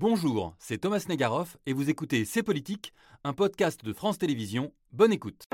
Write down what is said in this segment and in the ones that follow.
Bonjour, c'est Thomas Negaroff et vous écoutez C'est Politique, un podcast de France Télévisions. Bonne écoute.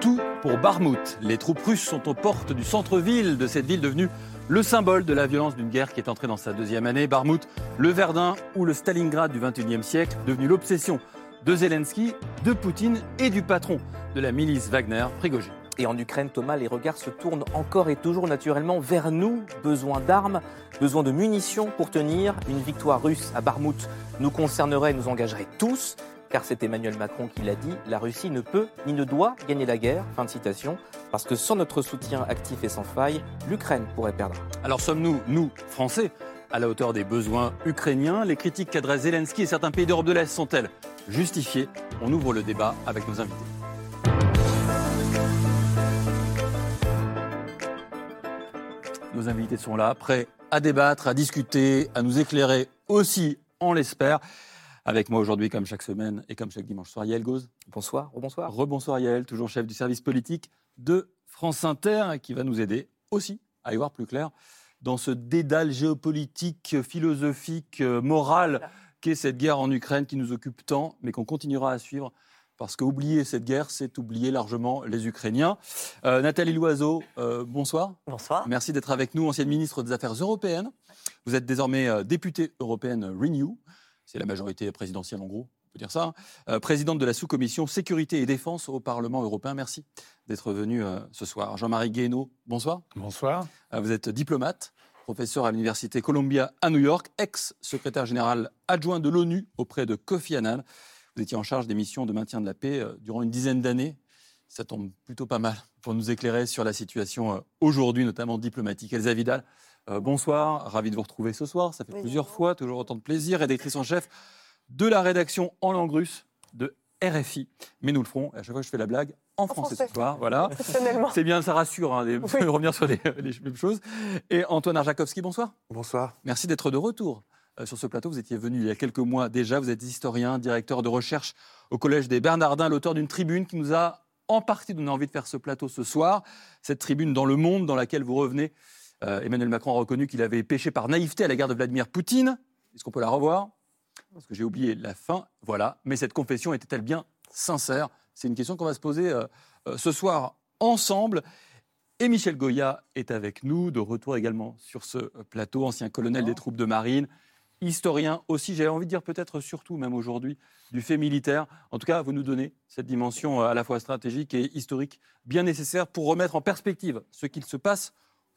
Tout pour Barmouth. Les troupes russes sont aux portes du centre-ville de cette ville devenue le symbole de la violence d'une guerre qui est entrée dans sa deuxième année. Barmouth, le Verdun ou le Stalingrad du XXIe siècle, devenu l'obsession de Zelensky, de Poutine et du patron de la milice Wagner, Prigogine. Et en Ukraine, Thomas, les regards se tournent encore et toujours naturellement vers nous. Besoin d'armes, besoin de munitions pour tenir. Une victoire russe à Barmouth nous concernerait et nous engagerait tous. Car c'est Emmanuel Macron qui l'a dit, la Russie ne peut ni ne doit gagner la guerre. Fin de citation. Parce que sans notre soutien actif et sans faille, l'Ukraine pourrait perdre. Alors sommes-nous, nous, Français, à la hauteur des besoins ukrainiens? Les critiques qu'adressent Zelensky et certains pays d'Europe de l'Est sont-elles justifiées? On ouvre le débat avec nos invités. Nos invités sont là, prêts à débattre, à discuter, à nous éclairer aussi, on l'espère. Avec moi aujourd'hui, comme chaque semaine et comme chaque dimanche soir, Yael Gauze. Bonsoir, rebonsoir. Rebonsoir Yael, toujours chef du service politique de France Inter, qui va nous aider aussi à y voir plus clair dans ce dédale géopolitique, philosophique, euh, moral qu'est cette guerre en Ukraine qui nous occupe tant, mais qu'on continuera à suivre parce qu'oublier cette guerre, c'est oublier largement les Ukrainiens. Euh, Nathalie Loiseau, euh, bonsoir. Bonsoir. Merci d'être avec nous, ancienne ministre des Affaires européennes. Vous êtes désormais euh, députée européenne Renew. C'est la majorité présidentielle en gros, on peut dire ça. Euh, présidente de la sous-commission Sécurité et Défense au Parlement européen. Merci d'être venue euh, ce soir. Jean-Marie Guénaud, bonsoir. Bonsoir. Euh, Vous êtes diplomate, professeur à l'Université Columbia à New York, ex-secrétaire général adjoint de l'ONU auprès de Kofi Annan. Vous étiez en charge des missions de maintien de la paix euh, durant une dizaine d'années. Ça tombe plutôt pas mal pour nous éclairer sur la situation euh, aujourd'hui, notamment diplomatique. Elsa Vidal, euh, bonsoir. Ravi de vous retrouver ce soir. Ça fait Oui, plusieurs fois, toujours autant de plaisir. Rédactrice en chef de la rédaction en langue russe de RFI. Mais nous le ferons, à chaque fois que je fais la blague, en, français, français. ce soir. Voilà. C'est bien, ça rassure hein, de Oui. revenir sur les, les mêmes choses. Et Antoine Arjakovski, bonsoir. Bonsoir. Merci d'être de retour sur ce plateau. Vous étiez venu il y a quelques mois déjà. Vous êtes historien, directeur de recherche au Collège des Bernardins, l'auteur d'une tribune qui nous a en partie donné envie de faire ce plateau ce soir. Cette tribune dans le monde dans laquelle vous revenez. Euh, Emmanuel Macron a reconnu qu'il avait péché par naïveté à l'égard de Vladimir Poutine. Est-ce qu'on peut la revoir? Parce que j'ai oublié la fin. Voilà. Mais cette confession était-elle bien sincère? C'est une question qu'on va se poser euh, euh, ce soir ensemble. Et Michel Goya est avec nous, de retour également sur ce plateau, ancien colonel des troupes de marine, historien aussi, j'avais envie de dire peut-être surtout même aujourd'hui, du fait militaire. En tout cas, vous nous donnez cette dimension euh, à la fois stratégique et historique bien nécessaire pour remettre en perspective ce qu'il se passe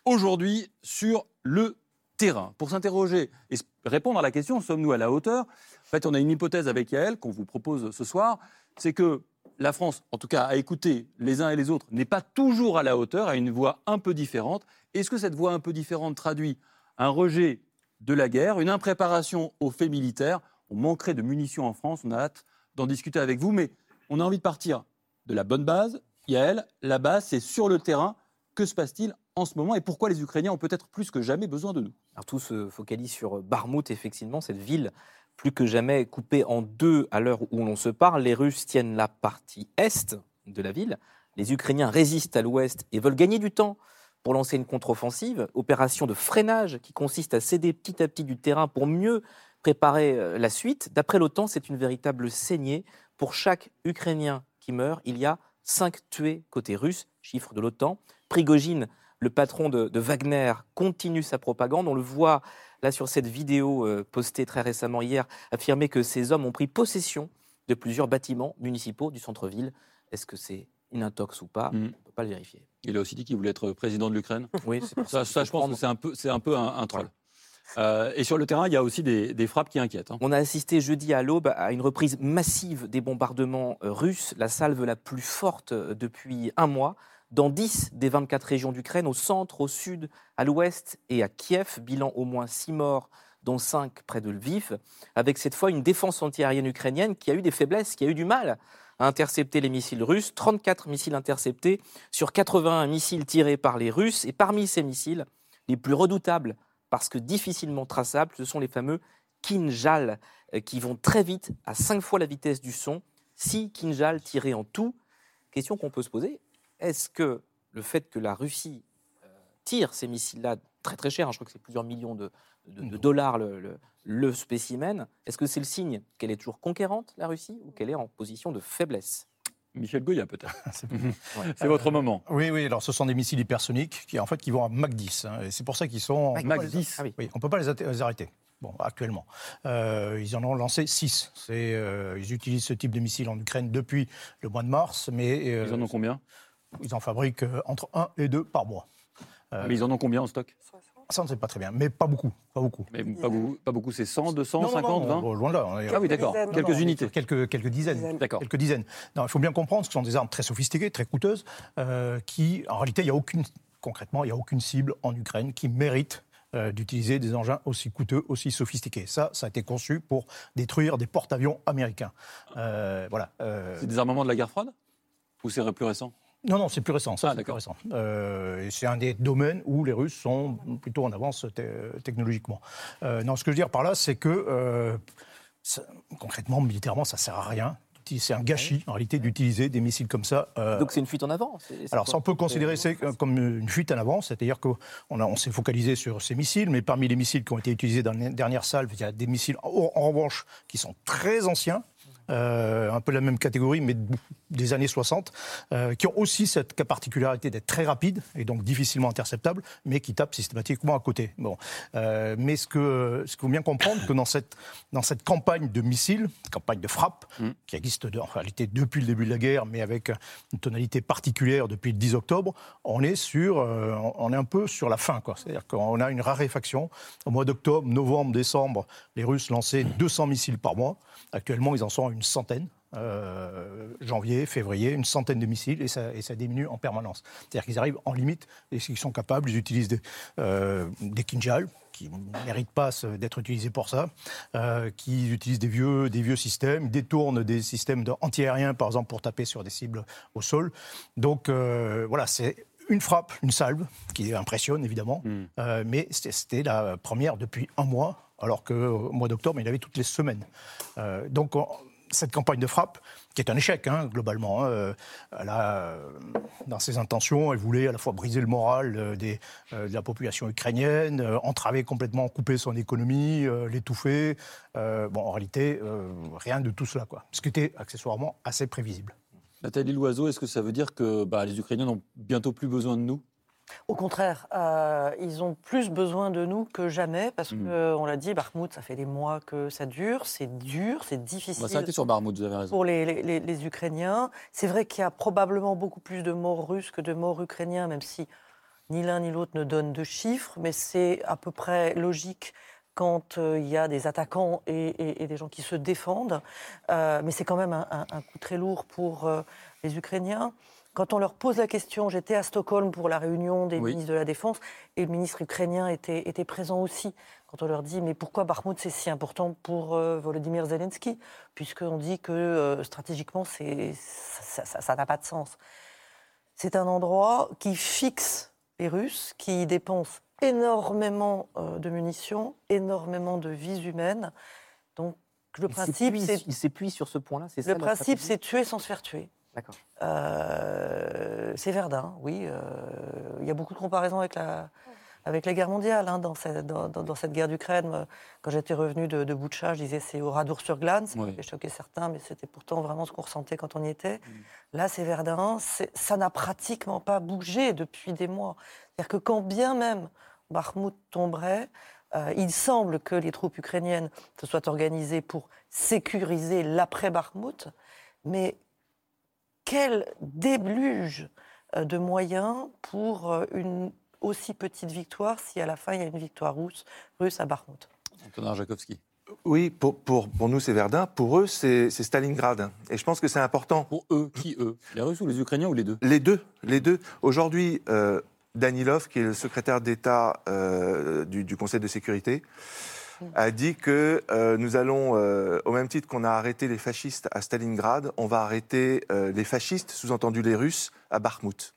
aujourd'hui sur le terrain. Pour s'interroger et répondre à la question, sommes-nous à la hauteur? En fait, on a une hypothèse avec Yael qu'on vous propose ce soir, c'est que la France, en tout cas à écouter les uns et les autres, n'est pas toujours à la hauteur, a une voix un peu différente. Est-ce que cette voix un peu différente traduit un rejet de la guerre, une impréparation aux faits militaires On manquerait de munitions en France, on a hâte d'en discuter avec vous, mais on a envie de partir de la bonne base. Yael, la base, c'est sur le terrain. Que se passe-t-il en ce moment et pourquoi les Ukrainiens ont peut-être plus que jamais besoin de nous? Alors tout se focalise sur Barmouth, effectivement, cette ville plus que jamais coupée en deux à l'heure où l'on se parle. Les Russes tiennent la partie est de la ville, les Ukrainiens résistent à l'ouest et veulent gagner du temps pour lancer une contre-offensive, opération de freinage qui consiste à céder petit à petit du terrain pour mieux préparer euh, la suite. D'après l'OTAN, c'est une véritable saignée. Pour chaque Ukrainien qui meurt, il y a cinq tués côté russe, chiffre de l'OTAN. Prigogine, le patron de, Wagner, continue sa propagande. On le voit là sur cette vidéo euh, postée très récemment hier, affirmer que ces hommes ont pris possession de plusieurs bâtiments municipaux du centre-ville. Est-ce que c'est une intox ou pas Mhm. On ne peut pas le vérifier. Il a aussi dit qu'il voulait être président de l'Ukraine. Oui, c'est pour Ça, ça, je pense que c'est un peu, c'est un, peu un, un troll. Euh, et sur le terrain, il y a aussi des, des frappes qui inquiètent. hein. On a assisté jeudi à l'aube à une reprise massive des bombardements euh, russes, la salve la plus forte euh, depuis un mois, dans 10 des 24 régions d'Ukraine, au centre, au sud, à l'ouest et à Kiev. Bilan au moins 6 morts, dont 5 près de Lviv, avec cette fois une défense antiaérienne ukrainienne qui a eu des faiblesses, qui a eu du mal à intercepter les missiles russes. 34 missiles interceptés sur 81 missiles tirés par les Russes. Et parmi ces missiles, les plus redoutables, parce que difficilement traçables, ce sont les fameux Kinjal, euh, qui vont très vite, à 5 fois la vitesse du son. 6 Kinjal tirés en tout. Question qu'on peut se poser, est-ce que le fait que la Russie euh, tire ces missiles-là très très cher, hein, je crois que c'est plusieurs millions de, de- de dollars le, le- le spécimen. Est-ce que c'est le signe qu'elle est toujours conquérante, la Russie, ou qu'elle est en position de faiblesse? Michel Goya, peut-être. C'est- votre moment. Oui, oui, alors ce sont des missiles hypersoniques qui, en fait, qui vont à Mach 10. hein, et c'est pour ça qu'ils sont. Mach Mach 10. 10. Ah oui. Oui, on ne peut pas les, arrêter. Bon, actuellement. Euh, ils en ont lancé 6. ils utilisent ce type de missile en Ukraine depuis le mois de mars, mais euh, Ils en ont combien? ils en fabriquent euh, entre 1 et 2 par mois. Euh, Mais ils en ont combien en stock? Ça, on ne sait pas très bien, mais pas beaucoup. Pas beaucoup. Mais pas beaucoup, pas beaucoup c'est 100, 200, Non, non, 50, non, 20 bon, Loin de là. on est- Ah oui, d'accord. Quelques Non, non, unités. Quelques, quelques dizaines. D'accord. Quelques dizaines. Non, il faut bien comprendre que ce sont des armes très sophistiquées, très coûteuses, euh, qui, en réalité, il n'y a aucune, concrètement, il n'y a aucune cible en Ukraine qui mérite euh, d'utiliser des engins aussi coûteux, aussi sophistiqués. Ça, ça a été conçu pour détruire des porte-avions américains. Euh, voilà. euh, C'est des armements de la guerre froide? Ou c'est plus récent? Non, non, c'est plus récent. Ah, c'est récent. Euh, c'est un des domaines où les Russes sont plutôt en avance te- technologiquement. Euh, non, ce que je veux dire par là, c'est que euh, ça- concrètement, militairement, ça sert à rien. C'est un gâchis, en réalité, d'utiliser des missiles comme ça. Donc c'est une fuite en avant c'est- c'est alors, ça, on peut considérer ça comme une fuite en avant, c'est-à-dire qu'on a- on s'est focalisé sur ces missiles, mais parmi les missiles qui ont été utilisés dans les dernières salves, il y a des missiles, en, en revanche, qui sont très anciens, euh, un peu la même catégorie, mais de- des années 60, euh, qui ont aussi cette particularité d'être très rapides et donc difficilement interceptables, mais qui tapent systématiquement à côté. Bon. Euh, mais ce que ce qu'il faut bien comprendre, que dans cette, dans cette campagne de missiles, campagne de frappe, Mm. qui existe de- en réalité depuis le début de la guerre, mais avec une tonalité particulière depuis le 10 octobre, on est, sur, on est un peu sur la fin. C'est-à-dire qu'on a une raréfaction. Au mois d'octobre, novembre, décembre, les Russes lançaient 200 missiles par mois. Actuellement, ils en sont à une centaine. Euh, janvier, février, une centaine de missiles et ça, et ça diminue en permanence. C'est-à-dire qu'ils arrivent en limite et ils sont capables, ils utilisent des, euh, des Kinjal qui ne méritent pas d'être utilisés pour ça, euh, qui utilisent des vieux, des vieux systèmes, détournent des systèmes de- antiaériens par exemple pour taper sur des cibles au sol. Donc euh, voilà, c'est une frappe, une salve qui impressionne évidemment, Mm. euh, mais c'était la première depuis un mois, alors qu'au mois d'octobre, il y avait toutes les semaines. Donc, on- cette campagne de frappe, qui est un échec, hein, globalement, hein, euh, euh, dans ses intentions, elle voulait à la fois briser le moral euh, de la population ukrainienne, entraver complètement, couper son économie, l'étouffer. Bon, en réalité, rien de tout cela, quoi. Ce qui était accessoirement assez prévisible. Nathalie Loiseau, est-ce que ça veut dire que bah, les Ukrainiens n'ont bientôt plus besoin de nous? Au contraire, euh, ils ont plus besoin de nous que jamais parce Mm. que, on l'a dit, Bakhmout, ça fait des mois que ça dure, c'est dur, c'est On va difficile s'arrêter sur vous avez raison. pour les, les- les- les Ukrainiens. C'est vrai qu'il y a probablement beaucoup plus de morts russes que de morts ukrainiens, même si ni l'un ni l'autre ne donne de chiffres, mais c'est à peu près logique quand euh, il y a des attaquants et, et- et des gens qui se défendent. Euh, mais c'est quand même un, un- un coup très lourd pour les Ukrainiens. Quand on leur pose la question, j'étais à Stockholm pour la réunion des Oui. ministres de la Défense, et le ministre ukrainien était, était présent aussi. Quand on leur dit, mais pourquoi Bakhmout c'est si important pour euh, Volodymyr Zelensky? Puisqu'on dit que euh, stratégiquement, c'est- ça- n'a pas de sens. C'est un endroit qui fixe les Russes, qui dépense énormément euh, de munitions, énormément de vies humaines. Donc le Il principe, c'est Il s'épuise sur ce point-là, c'est le principe, c'est tuer sans se faire tuer. D'accord. Euh, c'est Verdun, oui. euh, Il y a beaucoup de comparaisons avec la, avec la guerre mondiale hein, dans, cette, dans, cette guerre d'Ukraine. Euh, Quand j'étais revenu de, de Boutcha, je disais c'est au Radour-sur-Glane. Ça Oui. choquer certains, mais c'était pourtant vraiment ce qu'on ressentait quand on y était. Là, c'est Verdun. Ça n'a pratiquement pas bougé depuis des mois. C'est-à-dire que quand bien même Bakhmout tomberait, euh, il semble que les troupes ukrainiennes se soient organisées pour sécuriser l'après-Bakhmout, mais quel déluge euh, de moyens pour euh, une aussi petite victoire si à la fin il y a une victoire russe, russe à Bakhmout. Antonin Jakovski. Oui, pour, pour, pour nous, c'est Verdun. Pour eux, c'est c'est Stalingrad. Et je pense que c'est important. Pour eux, qui eux? Les Russes ou les Ukrainiens ou les deux? Les deux. Les deux. Aujourd'hui, euh, Danilov, qui est le secrétaire d'État euh, du, du Conseil de sécurité, a dit que euh, nous allons, euh, au même titre qu'on a arrêté les fascistes à Stalingrad, on va arrêter euh, les fascistes, sous-entendu les Russes, à Bakhmout.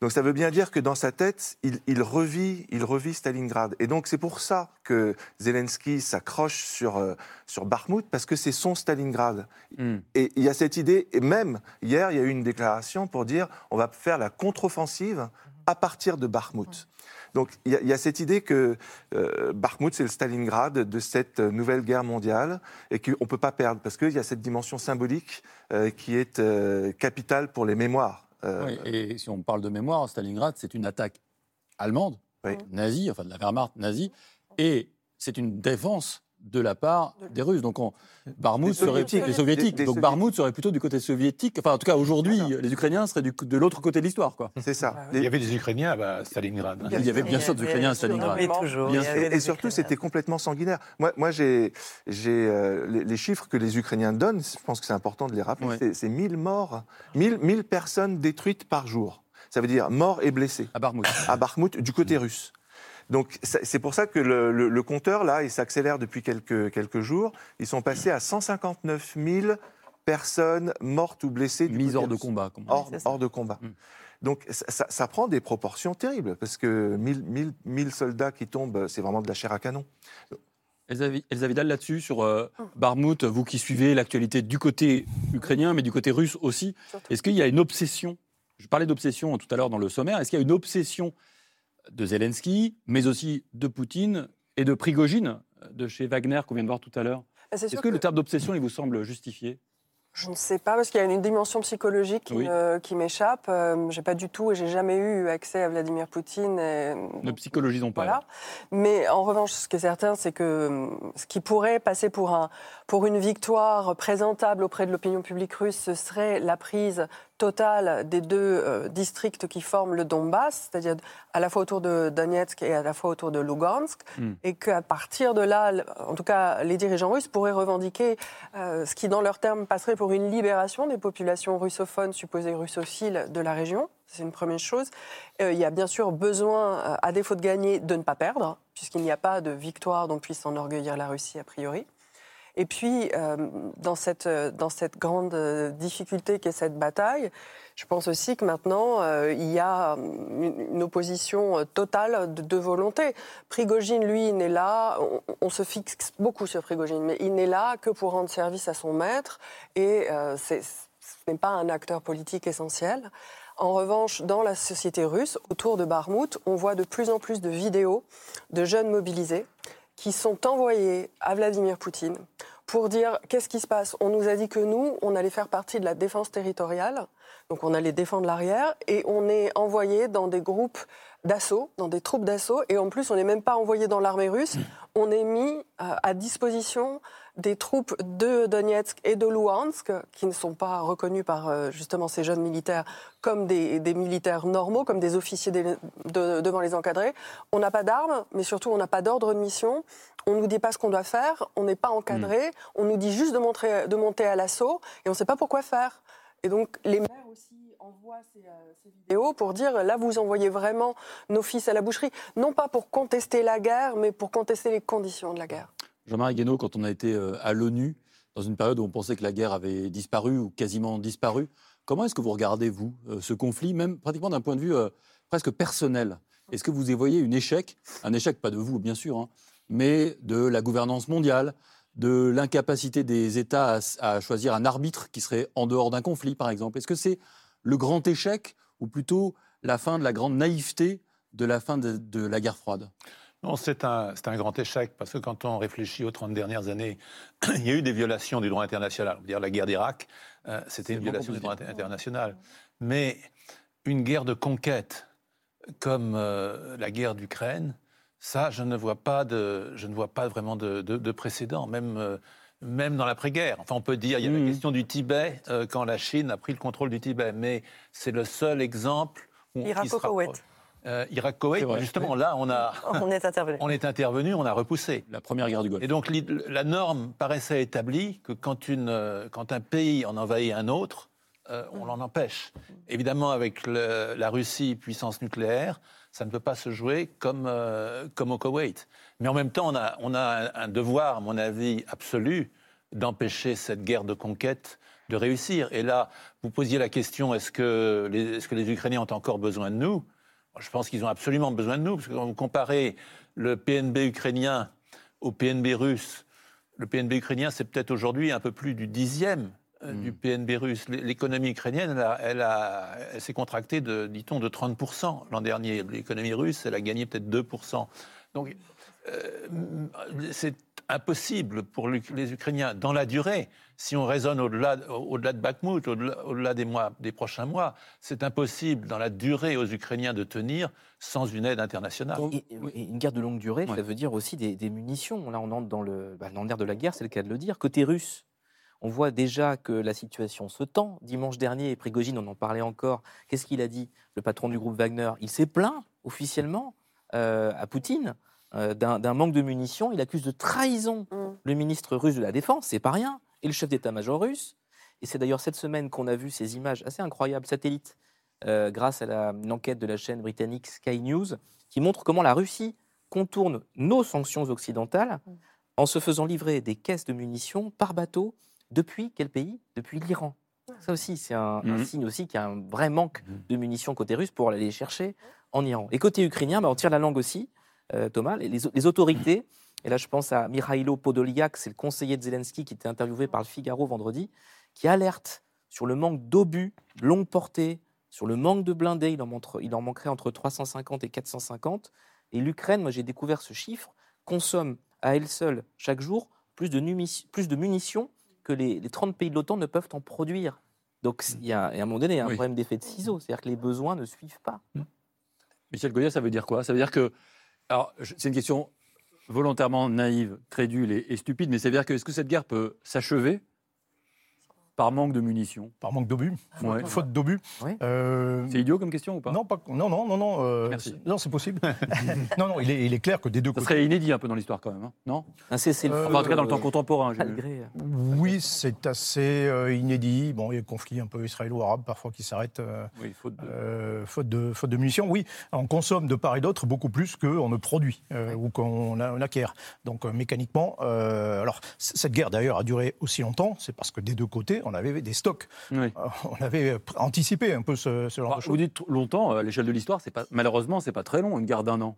Donc ça veut bien dire que dans sa tête, il, il revit, il revit Stalingrad. Et donc c'est pour ça que Zelensky s'accroche sur, euh, sur Bakhmout, parce que c'est son Stalingrad. Hmm. Et il y a cette idée, et même hier, il y a eu une déclaration pour dire on va faire la contre-offensive à partir de Bakhmut. Donc il y, a- il y a cette idée que euh, Bakhmut, c'est le Stalingrad de cette nouvelle guerre mondiale et qu'on ne peut pas perdre parce qu'il y a cette dimension symbolique euh, qui est euh, capitale pour les mémoires. Euh, Oui, et si on parle de mémoire, Stalingrad, c'est une attaque allemande, Oui. nazie, enfin de la Wehrmacht nazie, et c'est une défense de la part des Russes. Donc, on, Barmout Des serait soviétiques. des soviétiques. Des- des Donc, soviétiques. Barmout serait plutôt du côté soviétique. Enfin, en tout cas, aujourd'hui, les Ukrainiens seraient du- de l'autre côté de l'histoire, quoi. C'est ça. Ah Il y avait des Ukrainiens à Stalingrad. hein. Il y avait bien sûr des Ukrainiens à Stalingrad. Et toujours. Bien il y sûr. avait Et, des et surtout, c'était complètement sanguinaire. Moi, moi j'ai, euh, les, les chiffres que les Ukrainiens donnent, je pense que c'est important de les rappeler, Ouais. c'est, c'est 1000 morts, 1000, 1000 personnes détruites par jour. Ça veut dire morts et blessés À Barmout. à Bakhmut du côté russe. Donc c'est pour ça que le, le- le compteur, là, il s'accélère depuis quelques, quelques jours. Ils sont passés à 159 000 personnes mortes ou blessées. Du Mise hors de combat. Hors, de combat. Donc ça, ça- ça prend des proportions terribles, parce que 1000, 1000 1000 soldats qui tombent, c'est vraiment de la chair à canon. Elsa Vi- Elsa Vidal, là-dessus, sur euh, Barmout, vous qui suivez l'actualité du côté ukrainien, mais du côté russe aussi, est-ce qu'il y a une obsession? Je parlais d'obsession tout à l'heure dans le sommaire. Est-ce qu'il y a une obsession de Zelensky, mais aussi de Poutine et de Prigogine, de chez Wagner, qu'on vient de voir tout à l'heure c'est Est-ce que, que le terme d'obsession, il vous semble justifié? Je ne sais pas, parce qu'il y a une dimension psychologique qui Oui. m'échappe. Euh, j'ai pas du tout, et j'ai jamais eu accès à Vladimir Poutine. et- Ne psychologisons pas. Voilà. Mais en revanche, ce qui est certain, c'est que ce qui pourrait passer pour, un, pour une victoire présentable auprès de l'opinion publique russe, ce serait la prise totale des deux euh, districts qui forment le Donbass, c'est-à-dire à la fois autour de Donetsk et à la fois autour de Lugansk, Hmm. et qu'à partir de là, en tout cas, les dirigeants russes pourraient revendiquer euh, ce qui, dans leurs termes, passerait pour une libération des populations russophones supposées russophiles de la région. C'est une première chose. Euh, il y a bien sûr besoin, à défaut de gagner, de ne pas perdre, puisqu'il n'y a pas de victoire dont puisse s'enorgueillir la Russie a priori. Et puis, euh, dans, cette, euh, dans cette grande euh, difficulté qu'est cette bataille, je pense aussi que maintenant, il y a une, opposition totale de, volonté. Prigogine, lui, n'est là, on, se fixe beaucoup sur Prigogine, mais il n'est là que pour rendre service à son maître, et ce n'est pas un acteur politique essentiel. En revanche, dans la société russe, autour de Barmout, on voit de plus en plus de vidéos de jeunes mobilisés qui sont envoyés à Vladimir Poutine pour dire qu'est-ce qui se passe. On nous a dit que nous, on allait faire partie de la défense territoriale, donc on allait défendre l'arrière, et on est envoyé dans des groupes d'assaut, dans des troupes d'assaut, et en plus on n'est même pas envoyé dans l'armée russe, on est mis euh, à disposition des troupes de Donetsk et de Luhansk, qui ne sont pas reconnus par euh, justement ces jeunes militaires comme des, des militaires normaux, comme des officiers de- devant les encadrés. On n'a pas d'armes, mais surtout on n'a pas d'ordre de mission. On ne nous dit pas ce qu'on doit faire, on n'est pas encadré, on nous dit juste de, montrer- de monter à l'assaut, et on ne sait pas pourquoi faire. Et donc les mères aussi envoient ces, euh, ces vidéos pour dire là vous envoyez vraiment nos fils à la boucherie, non pas pour contester la guerre, mais pour contester les conditions de la guerre. Jean-Marie Guénaud, quand on a été euh, à l'ONU, dans une période où on pensait que la guerre avait disparu ou quasiment disparu, comment est-ce que vous regardez, vous, euh, ce conflit, même pratiquement d'un point de vue euh, presque personnel? Est-ce que vous y voyez un échec? Un échec, pas de vous, bien sûr, hein, mais de la gouvernance mondiale, de l'incapacité des États à, choisir un arbitre qui serait en dehors d'un conflit, par exemple? Est-ce que c'est le grand échec ou plutôt la fin de la grande naïveté de la fin de la guerre froide? Non, c'est un, c'est un grand échec parce que quand on réfléchit aux 30 dernières années, il y a eu des violations du droit international. On dire la guerre d'Irak, euh, c'était une violation du droit international. Mais une guerre de conquête comme euh, la guerre d'Ukraine, ça, je ne vois pas, de, je ne vois pas vraiment de, de- de précédent, même, euh, même dans l'après-guerre. Enfin, on peut dire, il y a Mhm. la question du Tibet, euh, quand la Chine a pris le contrôle du Tibet, mais c'est le seul exemple où. Euh, Irak-Koweït, justement, là, on, a, On est intervenu. on est intervenu, on a repoussé. La première guerre du Golfe. Et donc la norme paraissait établie que quand, une, quand un pays en envahit un autre, euh, on l'en empêche. Évidemment, avec le- la Russie, puissance nucléaire, ça ne peut pas se jouer comme, euh, comme au Koweït. Mais en même temps, on a, on a un, un devoir, à mon avis, absolu d'empêcher cette guerre de conquête de réussir. Et là, vous posiez la question, est-ce que les, est-ce que les Ukrainiens ont encore besoin de nous? Je pense qu'ils ont absolument besoin de nous, parce que quand vous comparez le PNB ukrainien au PNB russe, le PNB ukrainien, c'est peut-être aujourd'hui un peu plus du dixième euh, Mm. du PNB russe. L'économie ukrainienne, elle, a- elle, a- elle s'est contractée de, dit-on, de 30% l'an dernier. L'économie russe, elle a gagné peut-être 2%. Donc, euh, c'est impossible pour les Ukrainiens, dans la durée, si on raisonne au-delà au-delà de Bakhmut, au-delà au-delà des, mois, des prochains mois, c'est impossible dans la durée aux Ukrainiens de tenir sans une aide internationale. Et, et une guerre de longue durée, Ouais. ça veut dire aussi des, des munitions. Là, on entre dans le bah, dans l'air de la guerre, c'est le cas de le dire. Côté russe, on voit déjà que la situation se tend. Dimanche dernier, Prigogine, on en parlait encore. Qu'est-ce qu'il a dit Le patron du groupe Wagner, il s'est plaint officiellement euh, à Poutine euh, d'un manque de munitions. Il accuse de trahison Mm. le ministre russe de la Défense, c'est pas rien, et le chef d'état-major russe. Et c'est d'ailleurs cette semaine qu'on a vu ces images assez incroyables, satellites, euh, grâce à la, une enquête de la chaîne britannique Sky News, qui montre comment la Russie contourne nos sanctions occidentales en se faisant livrer des caisses de munitions par bateau depuis quel pays? Depuis l'Iran. Ça aussi, c'est un, un Mhm. signe aussi qu'il y a un vrai manque Mhm. de munitions côté russe pour aller les chercher en Iran. Et côté ukrainien, bah, on tire la langue aussi, euh, Thomas. Les, les- autorités, et là je pense à Mikhailo Podolyak, c'est le conseiller de Zelensky qui était interviewé par le Figaro vendredi, qui alerte sur le manque d'obus longue portée, sur le manque de blindés. Il en, montre- il en manquerait entre 350 et 450. Et l'Ukraine, moi j'ai découvert ce chiffre, consomme à elle seule chaque jour plus de, numi- plus de munitions que les, les 30 pays de l'OTAN ne peuvent en produire. Donc il y a, et à un moment donné, il y a un Oui. problème d'effet de ciseau, c'est-à-dire que les besoins ne suivent pas. Michel Goya, ça veut dire quoi? Ça veut dire que. Alors, c'est une question volontairement naïve, crédule et, et stupide, mais ça veut dire que est-ce que cette guerre peut s'achever par manque de munitions Par manque d'obus, Ouais. faute d'obus. Euh, C'est idiot comme question ou pas? Non, pas, non, non, non, non. euh, Merci. Non, c'est possible. non, non, il est, il est clair que des deux Ça côtés. serait inédit un peu dans l'histoire quand même, hein non? Euh, Enfin, en tout cas, dans le temps contemporain. je- malgré, euh, Oui, c'est assez euh, inédit. Bon, il y a un conflit un peu israélo-arabe parfois qui s'arrête euh, Oui, faute de. euh, faute, de, faute de munitions. Oui, on consomme de part et d'autre beaucoup plus qu'on ne produit euh, ou qu'on acquiert. Donc euh, mécaniquement, euh, alors c- cette guerre d'ailleurs a duré aussi longtemps, c'est parce que des deux côtés, on avait des stocks. Oui. Euh, On avait anticipé un peu ce, ce genre Bah, de choses. vous dites longtemps, euh, à l'échelle de l'histoire, c'est pas malheureusement, c'est pas très long, une guerre d'un an.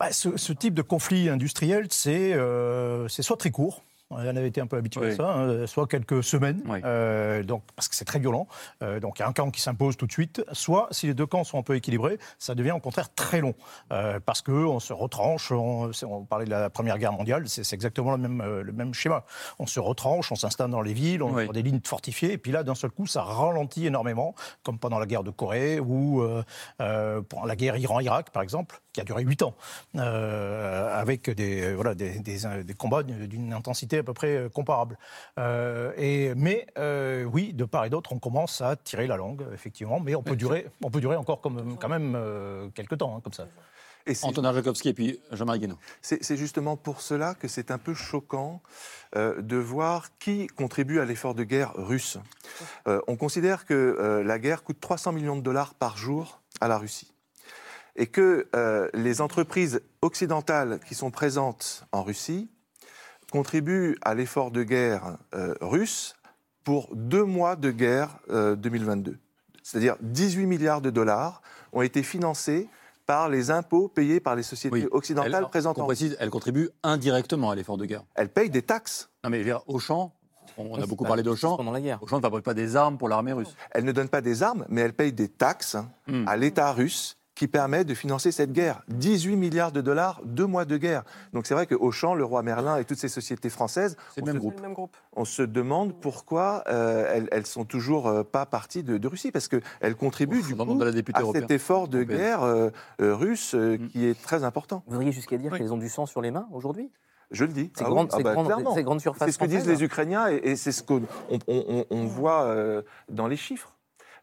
Bah, ce, ce type de conflit industriel, c'est euh, c'est soit très court. On avait été un peu habitué Oui. à ça, hein, soit quelques semaines, Oui. euh, donc, parce que c'est très violent. Euh, donc il y a un camp qui s'impose tout de suite. Soit, si les deux camps sont un peu équilibrés, ça devient au contraire très long. Euh, parce qu'on se retranche, on, parlait de la Première Guerre mondiale, c'est exactement le même, euh, le même schéma. On se retranche, on s'installe dans les villes, on Oui. a des lignes fortifiées, et puis là, d'un seul coup, ça ralentit énormément, comme pendant la guerre de Corée ou euh, euh, pendant la guerre Iran-Irak, par exemple, qui a duré huit ans, euh, avec des, euh, voilà, des, des, euh, des combats d'une intensité à peu près euh, comparable. Euh, et, mais euh, oui, de part et d'autre, on commence à tirer la langue, effectivement, mais on peut durer, on peut durer encore comme, quand même euh, quelques temps, hein, comme ça. Et Antonin Jakowski et puis Jean-Marie Guénaud. C'est justement pour cela que c'est un peu choquant euh, de voir qui contribue à l'effort de guerre russe. Euh, on considère que euh, la guerre coûte 300 millions de dollars par jour à la Russie. Et que euh, les entreprises occidentales qui sont présentes en Russie contribuent à l'effort de guerre euh, russe pour deux mois de guerre euh, 2022. C'est-à-dire 18 milliards de dollars ont été financés par les impôts payés par les sociétés Oui. occidentales Elle, présentes en précise, elle contribue indirectement à l'effort de guerre. Elles payent des taxes. Non mais je veux dire, Auchan, on a oui, beaucoup bah, parlé d'Auchan. Pendant la guerre. Auchan ne fabrique pas des armes pour l'armée russe. Elles ne donnent pas des armes, mais elles payent des taxes Hmm. à l'État russe qui permet de financer cette guerre. 18 milliards de dollars, deux mois de guerre. Donc c'est vrai que Auchan, le roi Merlin et toutes ces sociétés françaises, C'est le on même se- groupe. C'est on se demande pourquoi euh, elles, elles sont toujours euh, pas parties de, de Russie, parce qu'elles contribuent Ouf, du coup à la députée à européenne. cet effort de Européenne. guerre euh, euh, russe euh, Hmm. qui est très important. Vous voudriez jusqu'à dire Oui. qu'elles ont du sang sur les mains aujourd'hui? Je le dis. Ces Ah oui, grandes, ah bah, C'est ce que disent les Ukrainiens et, et c'est ce qu'on on, on- on voit euh, dans les chiffres.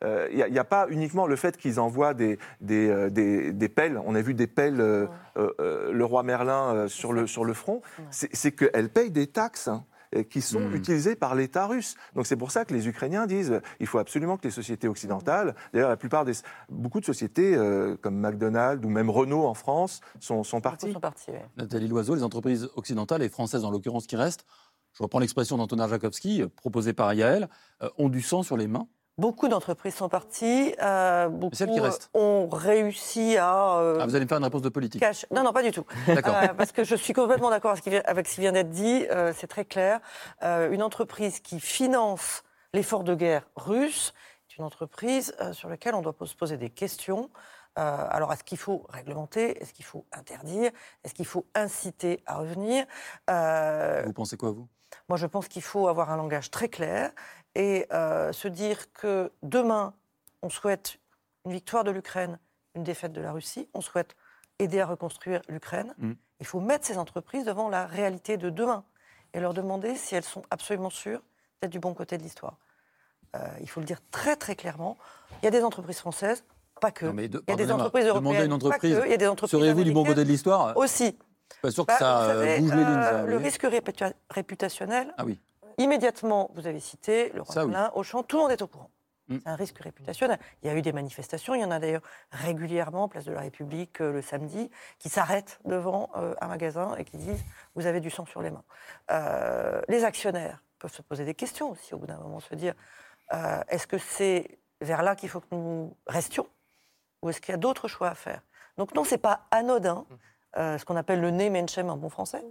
Il n'y a, pas uniquement le fait qu'ils envoient des, des, euh, des- des pelles. On a vu des pelles, euh, euh, euh, le roi Merlin euh, sur, le, sur le front. C'est c'est qu'elles payent des taxes. hein, qui sont Mm. utilisées par l'État russe. Donc c'est pour ça que les Ukrainiens disent euh, il faut absolument que les sociétés occidentales, d'ailleurs la plupart des beaucoup de sociétés euh, comme McDonald's ou même Renault en France sont, parties. sont partis, oui. Nathalie Loiseau, les entreprises occidentales et françaises en l'occurrence qui restent, je reprends l'expression d'Antonin Jakowski, euh, proposée par Yael, euh, ont du sang sur les mains. Beaucoup d'entreprises sont parties. euh, beaucoup celles qui restent ont réussi à. euh, Ah, vous allez me faire une réponse de politique. Non, non, pas du tout. D'accord. Euh, parce que je suis complètement d'accord avec ce qui vient, d'être dit. c'est très clair. Une entreprise qui finance L'effort de guerre russe est une entreprise sur laquelle on doit se poser des questions. Alors, est-ce qu'il faut réglementer? Est-ce qu'il faut interdire? Est-ce qu'il faut inciter à revenir? Vous pensez quoi, vous? Moi, je pense qu'il faut avoir un langage très clair et euh, se dire que demain, on souhaite une victoire de l'Ukraine, une défaite de la Russie, on souhaite aider à reconstruire l'Ukraine. Mm. Il faut mettre ces entreprises devant la réalité de demain et leur demander si elles sont absolument sûres d'être du bon côté de l'histoire. Euh, il faut le dire très très clairement. Il y a des entreprises françaises, pas que. Non, mais de- il y a des entreprises européennes, une entreprise, pas que. Il y a des entreprises Serez-vous du bon côté de l'histoire? aussi. Pas sûr que Bah, ça euh, savez, bouge les lignes. euh, ça, le risque réputa- réputationnel, Ah oui. Immédiatement, vous avez cité le oui. Merlin, Auchan, tout le monde est au courant. Mm. C'est un risque réputationnel. Il y a eu des manifestations, il y en a d'ailleurs régulièrement, place de la République euh, le samedi, qui s'arrêtent devant euh, un magasin et qui disent vous avez du sang sur les mains. Euh, les actionnaires peuvent se poser des questions aussi au bout d'un moment, se dire est-ce que c'est vers là qu'il faut que nous restions ou est-ce qu'il y a d'autres choix à faire? Donc non, c'est pas anodin. Euh, ce qu'on appelle le nez Menchem en bon français.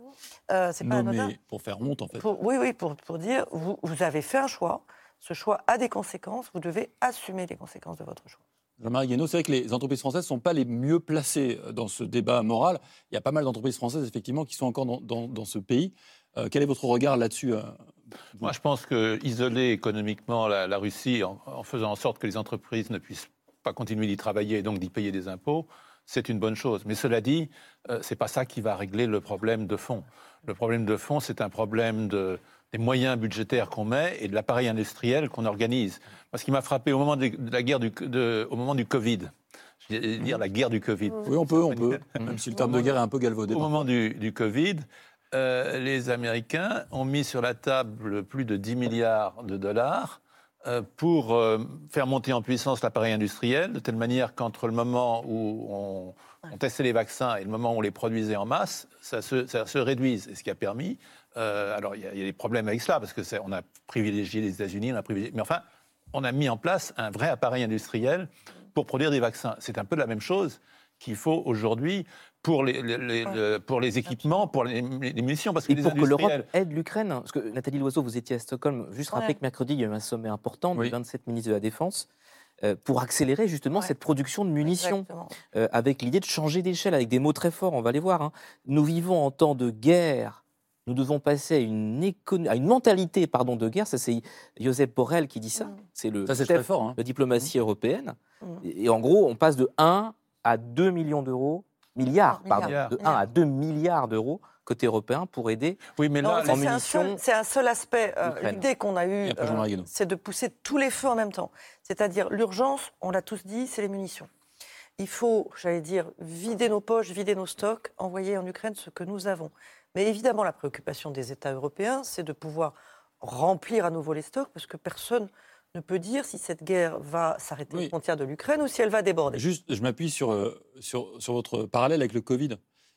Euh, c'est pas Nommé anodin. pour faire honte, en fait. Pour- oui, oui, pour, pour dire, vous, vous avez fait un choix, ce choix a des conséquences, vous devez assumer les conséquences de votre choix. Jean-Marie Guénaud, c'est vrai que les entreprises françaises ne sont pas les mieux placées euh, dans ce débat moral. Il y a pas mal d'entreprises françaises, effectivement, qui sont encore dans, dans- dans ce pays. Euh, quel est votre regard là-dessus Moi, je pense que isoler économiquement la, la Russie en, en faisant en sorte que les entreprises ne puissent pas continuer d'y travailler et donc d'y payer des impôts, c'est une bonne chose. Mais cela dit, euh, c'est pas ça qui va régler le problème de fond. Le problème de fond, c'est un problème de, des moyens budgétaires qu'on met et de l'appareil industriel qu'on organise. Parce qui m'a frappé au moment de, de la guerre du, de- au moment du Covid. Je vais dire la guerre du Covid. Oui, on peut, on peut. Même si le terme de guerre est un peu galvaudé. Au moment du, du Covid, euh, les Américains ont mis sur la table plus de 10 milliards de dollars pour euh, faire monter en puissance l'appareil industriel, de telle manière qu'entre le moment où on, on testait les vaccins et le moment où on les produisait en masse, ça se, ça se réduise. Et ce qui a permis. euh, alors, il y, a- il y a des problèmes avec cela, parce qu'on a privilégié les États-Unis, on a privilégié. Mais enfin, on a mis en place un vrai appareil industriel pour produire des vaccins. C'est un peu la même chose qu'il faut aujourd'hui pour les, les- les- le- pour les équipements, pour les, les munitions, parce que Et les pour que l'Europe aide l'Ukraine, parce que Nathalie Loiseau, vous étiez à Stockholm, juste rappeler Ouais. que mercredi, il y a eu un sommet important Oui. des 27 ministres de la Défense euh, pour accélérer justement Ouais. cette production de munitions, euh, avec l'idée de changer d'échelle, avec des mots très forts, on va les voir. hein. Nous vivons en temps de guerre. Nous devons passer à une, écono- à une mentalité pardon, de guerre. Ça, c'est Joseph Borrell qui dit ça. Mm. C'est le Ça, chef très fort. hein. de diplomatie européenne. Mm. Et, et en gros, on passe de 1 à 2 millions d'euros, milliards, pardon, milliards. de 1 à 2 milliards d'euros côté européen pour aider Oui, mais Non, là, c'est un seul- munitions, c'est un, seul aspect. euh. L'idée qu'on a eue, Guénaud. c'est de pousser tous les feux en même temps. C'est-à-dire l'urgence, on l'a tous dit, c'est les munitions. Il faut, j'allais dire, vider nos poches, vider nos stocks, envoyer en Ukraine ce que nous avons. Mais évidemment, la préoccupation des États européens, c'est de pouvoir remplir à nouveau les stocks, parce que personne ne peut dire si cette guerre va s'arrêter Oui. aux frontières de l'Ukraine ou si elle va déborder. Juste, je m'appuie sur, euh, sur, sur votre parallèle avec le Covid.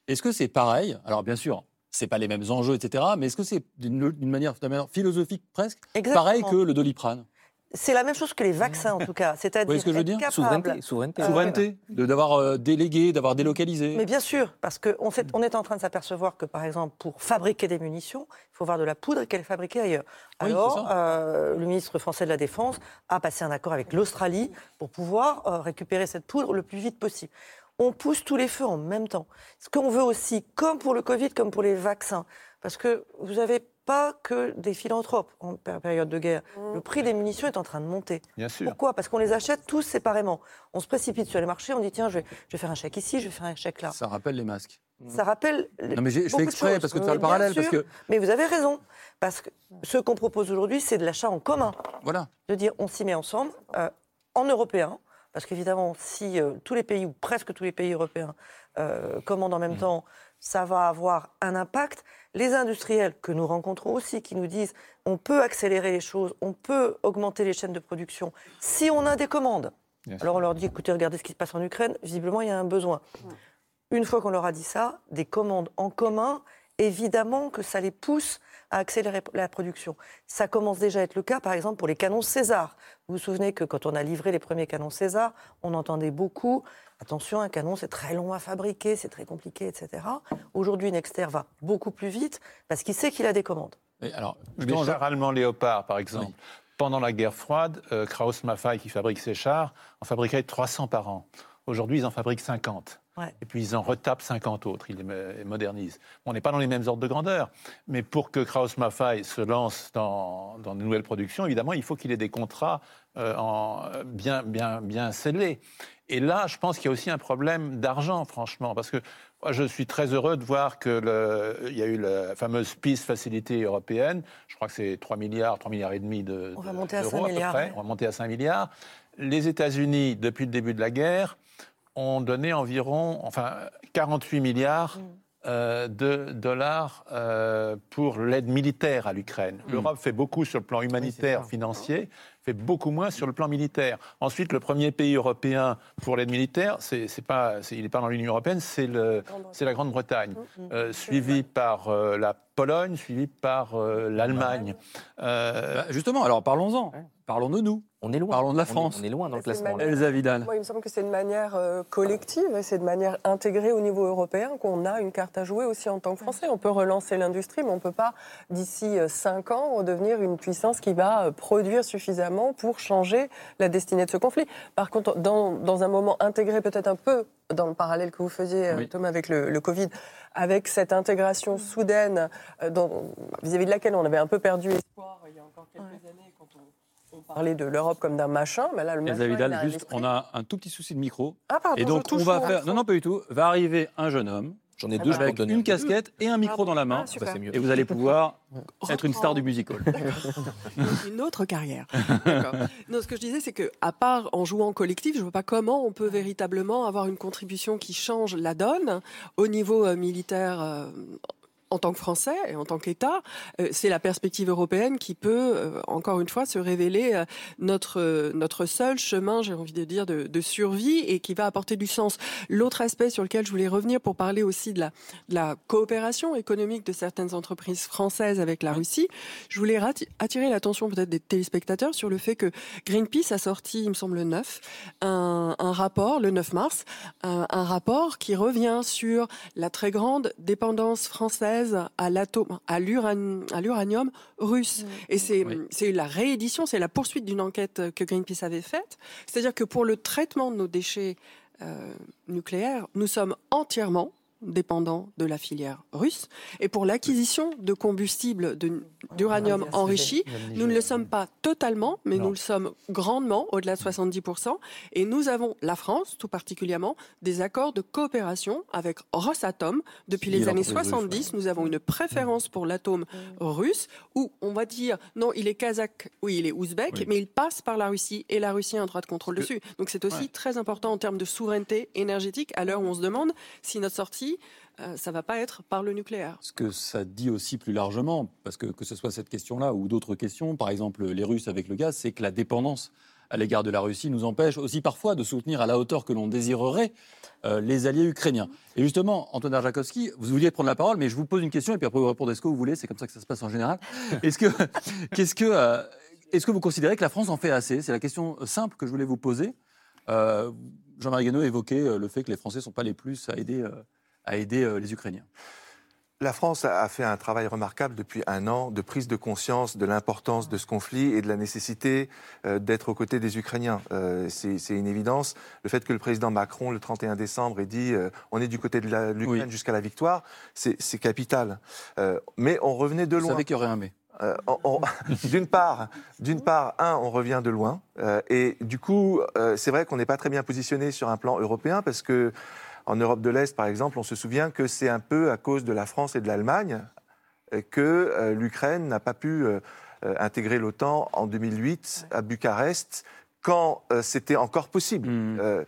Est-ce que c'est pareil? Alors, bien sûr, c'est pas les mêmes enjeux, etc. Mais est-ce que c'est d'une manière, manière philosophique presque Exactement. pareil que le doliprane? C'est la même chose que les vaccins, en tout cas. C'est-à-dire voyez ce que je veux dire capable- souveraineté. souveraineté. Euh, Souveraineté de- D'avoir euh, délégué, d'avoir délocalisé Mais bien sûr, parce qu'on on est en train de s'apercevoir que, par exemple, pour fabriquer des munitions, il faut voir de la poudre et qu'elle est fabriquée ailleurs. Alors, euh, le ministre français de la Défense a passé un accord avec l'Australie pour pouvoir euh, récupérer cette poudre le plus vite possible. On pousse tous les feux en même temps. Ce qu'on veut aussi, comme pour le Covid, comme pour les vaccins, parce que vous n'avez pas que des philanthropes en péri- période de guerre. Le prix des munitions est en train de monter. bien sûr. Pourquoi? Parce qu'on les achète tous séparément. On se précipite sur les marchés, on dit tiens, je vais, je vais faire un chèque ici, je vais faire un chèque là. Ça rappelle les masques. Ça rappelle. Non, mais j'ai- je fais exprès parce que faire le parallèle, parce que Mais vous avez raison. Parce que ce qu'on propose aujourd'hui, c'est de l'achat en commun. voilà. De dire on s'y met ensemble, euh, en européen. Parce qu'évidemment, si euh, tous les pays, ou presque tous les pays européens, euh, commandent en Mm. même temps, ça va avoir un impact. Les industriels que nous rencontrons aussi, qui nous disent on peut accélérer les choses, on peut augmenter les chaînes de production, si on a des commandes. Bien sûr. Alors on leur dit écoutez, regardez ce qui se passe en Ukraine, visiblement il y a un besoin. Une fois qu'on leur a dit ça, des commandes en commun, évidemment que ça les pousse à accélérer la production. Ça commence déjà à être le cas, par exemple, pour les canons César. Vous vous souvenez que quand on a livré les premiers canons César, on entendait beaucoup attention, un canon c'est très long à fabriquer, c'est très compliqué, etc. Aujourd'hui, Nexter va beaucoup plus vite parce qu'il sait qu'il a des commandes. Et alors, Les chars allemands Léopard, par exemple, Oui. pendant la guerre froide, euh, Krauss-Maffei, qui fabrique ces chars, en fabriquait 300 par an. Aujourd'hui, ils en fabriquent 50. Ouais. Et puis ils en retapent 50 autres, ils les mo- modernisent. On n'est pas dans les mêmes ordres de grandeur, mais pour que Krauss-Maffei se lance dans, dans de nouvelles productions, évidemment, il faut qu'il ait des contrats euh, en, bien, bien, bien scellés. Et là, je pense qu'il y a aussi un problème d'argent, franchement, parce que moi, je suis très heureux de voir que le, il y a eu la fameuse Peace Facility européenne. Je crois que c'est 3 milliards, 3 milliards et demi de On va monter à d'euros 5 peu milliards, près. ouais. On va monter à 5 milliards. Les États-Unis, depuis le début de la guerre, ont donné environ, enfin, 48 milliards Mm. euh, de dollars euh, pour l'aide militaire à l'Ukraine. Mm. L'Europe fait beaucoup sur le plan humanitaire, financier, fait beaucoup moins sur le plan militaire. Ensuite, le premier pays européen pour l'aide militaire, c'est c'est pas, c'est- il n'est pas dans l'Union européenne, c'est le- c'est la Grande-Bretagne, Mm, mm. euh, suivi par euh, la Pologne, suivi par euh, l'Allemagne. Euh, Bah, justement, alors parlons-en. Parlons de nous. On est loin. Parlons de la On est- France. On est, loin dans le classement. manière- Elsa Vidal. Moi, il me semble que c'est de manière euh, collective et c'est de manière intégrée au niveau européen qu'on a une carte à jouer aussi en tant que Français. On peut relancer l'industrie, mais on ne peut pas, d'ici euh, cinq ans, redevenir une puissance qui va euh, produire suffisamment pour changer la destinée de ce conflit. Par contre, dans, dans un moment intégré, peut-être un peu dans le parallèle que vous faisiez, Oui. Thomas, avec le, le Covid, avec cette intégration soudaine euh, dont- vis-à-vis de laquelle on avait un peu perdu espoir il y a encore quelques années quand on, on parlait de l'Europe comme d'un machin. Mais là, le machin, Vidal, a un juste, on a un tout petit souci de micro. Ah, pardon, Et donc, je on va faire. Non, non, pas du tout. Va arriver un jeune homme J'en ai Ah deux, bah, je avec donner une un. casquette et un micro dans la main. Ah. Bah, c'est mieux. Et vous allez pouvoir être une star du musical. une autre carrière. D'accord. Non, ce que je disais, c'est que à part en jouant collectif, je vois pas comment on peut véritablement avoir une contribution qui change la donne au niveau euh, militaire. euh, en tant que Français et en tant qu'État, euh, c'est la perspective européenne qui peut, euh, encore une fois, se révéler euh, notre notre seul chemin, j'ai envie de dire, de, de survie et qui va apporter du sens. L'autre aspect sur lequel je voulais revenir pour parler aussi de la, de la coopération économique de certaines entreprises françaises avec la Russie, je voulais attirer l'attention peut-être des téléspectateurs sur le fait que Greenpeace a sorti, il me semble le 9, un, un rapport, le 9 mars, un, un rapport qui revient sur la très grande dépendance française à l'atome, à l'uran- à l'uranium russe. Et c'est Oui. c'est la réédition, c'est la poursuite d'une enquête que Greenpeace avait faite. C'est-à-dire que pour le traitement de nos déchets euh, nucléaires, nous sommes entièrement dépendants de la filière russe. Et pour l'acquisition de combustible d'uranium enrichi, nous ne le sommes pas totalement, mais Non. nous le sommes grandement, au-delà de 70%. Et nous avons, la France tout particulièrement, des accords de coopération avec Rosatom. Depuis les années l'entreprise russe, 70, nous avons une préférence pour l'atome russe, où on va dire, non, il est kazakh, oui, il est ouzbek, Oui. mais il passe par la Russie, et la Russie a un droit de contrôle dessus. Donc c'est aussi Ouais. très important en termes de souveraineté énergétique, à l'heure où on se demande si notre sortie, euh, ça va pas être par le nucléaire. Ce que ça dit aussi plus largement, parce que que ce soit cette question-là ou d'autres questions, par exemple les Russes avec le gaz, c'est que la dépendance à l'égard de la Russie nous empêche aussi parfois de soutenir à la hauteur que l'on désirerait euh, les alliés ukrainiens. Et justement, Antoine Arjakovski, vous vouliez prendre la parole, mais je vous pose une question et puis après vous répondez ce que vous voulez, c'est comme ça que ça se passe en général. Est-ce que, qu'est-ce que, euh, est-ce que vous considérez que la France en fait assez? C'est la question simple que je voulais vous poser. Euh, Jean-Marie Guénaud évoquait le fait que les Français ne sont pas les plus à aider, à aider euh, les Ukrainiens. La France a fait un travail remarquable depuis un an de prise de conscience de l'importance de ce conflit et de la nécessité euh, d'être aux côtés des Ukrainiens. Euh, C'est une évidence. Le fait que le président Macron, le 31 décembre, ait dit on est du côté de l'Ukraine Oui. jusqu'à la victoire, c'est capital. Mais on revenait de Vous loin. savez qu'il y aurait un mais. Euh, d'une part, d'une part, un, on revient de loin, euh, et du coup, euh, c'est vrai qu'on n'est pas très bien positionné sur un plan européen parce que en Europe de l'Est, par exemple, on se souvient que c'est un peu à cause de la France et de l'Allemagne euh, que euh, l'Ukraine n'a pas pu euh, intégrer l'OTAN en 2008 à Bucarest quand euh, c'était encore possible. Mmh. Euh,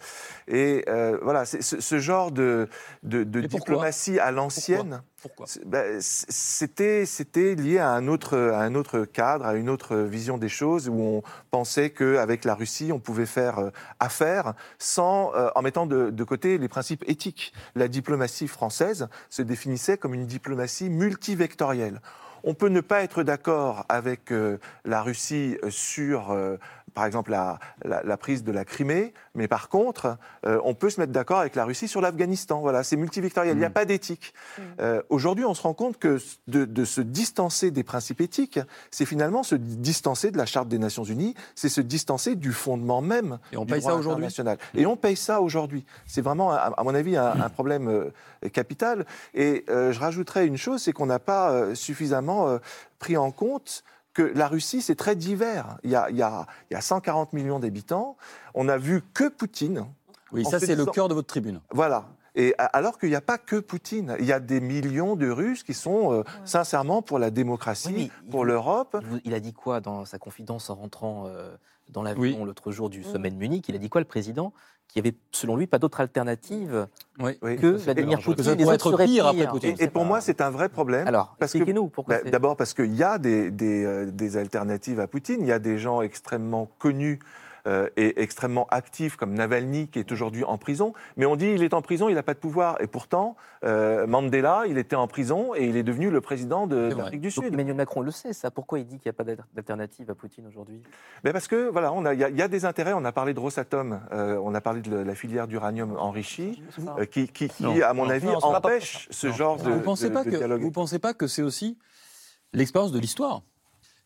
et euh, voilà, ce, ce genre de, diplomatie à l'ancienne. Ben, C'était c'était lié à un, autre, à un autre cadre, à une autre vision des choses, où on pensait qu'avec la Russie, on pouvait faire affaire sans, en mettant de, de côté les principes éthiques. La diplomatie française se définissait comme une diplomatie multivectorielle. On peut ne pas être d'accord avec la Russie sur, par exemple la, la- la prise de la Crimée, mais par contre, euh, on peut se mettre d'accord avec la Russie sur l'Afghanistan. Voilà, c'est multivectoriel, il n'y a pas d'éthique. Euh, Aujourd'hui, on se rend compte que de, de se distancer des principes éthiques, c'est finalement se distancer de la Charte des Nations Unies, c'est se distancer du fondement même Et on du paye droit ça aujourd'hui? Et on paye ça aujourd'hui. C'est vraiment, à, à mon avis, un, un problème euh, capital. Et euh, je rajouterais une chose, c'est qu'on n'a pas euh, suffisamment euh, pris en compte que la Russie, c'est très divers. Il y, a, il, y a, il y a 140 millions d'habitants. On n'a vu que Poutine. Oui, ça c'est le cœur de votre tribune. Voilà. Et alors qu'il n'y a pas que Poutine, il y a des millions de Russes qui sont euh, sincèrement pour la démocratie, Oui, pour l'Europe. Il, a dit quoi dans sa confidence en rentrant euh, dans l'avion Oui. l'autre jour du sommet de Munich? Il a dit quoi le président? Qu'il n'y avait, selon lui, pas d'autre alternative Oui. Que Vladimir. Poutine. Ça Les pourrait autres être pire après. Poutine. Et pour pas. moi, c'est un vrai problème. Alors, parce que- expliquez-nous pourquoi. Bah, c'est- D'abord parce qu'il y a des, des, euh, des alternatives à Poutine. Il y a des gens extrêmement connus euh, et extrêmement actifs comme Navalny qui est aujourd'hui en prison. Mais on dit il est en prison, il n'a pas de pouvoir. Et pourtant, euh, Mandela, il était en prison et il est devenu le président de l'Afrique du Donc Sud. Emmanuel Macron le sait, ça. Pourquoi il dit qu'il n'y a pas d'al- d'alternative à Poutine aujourd'hui? Mais parce que voilà, on a- il y, a- il y a des intérêts. On a parlé de Rosatom, euh, on a parlé de la filière d'uranium enrichi, euh, qui, qui- qui, Non. à mon Non. avis, Non, c'est pas empêche ce genre de, vous pensez de- pas de que dialogue. vous pensez pas que c'est aussi l'expérience de l'histoire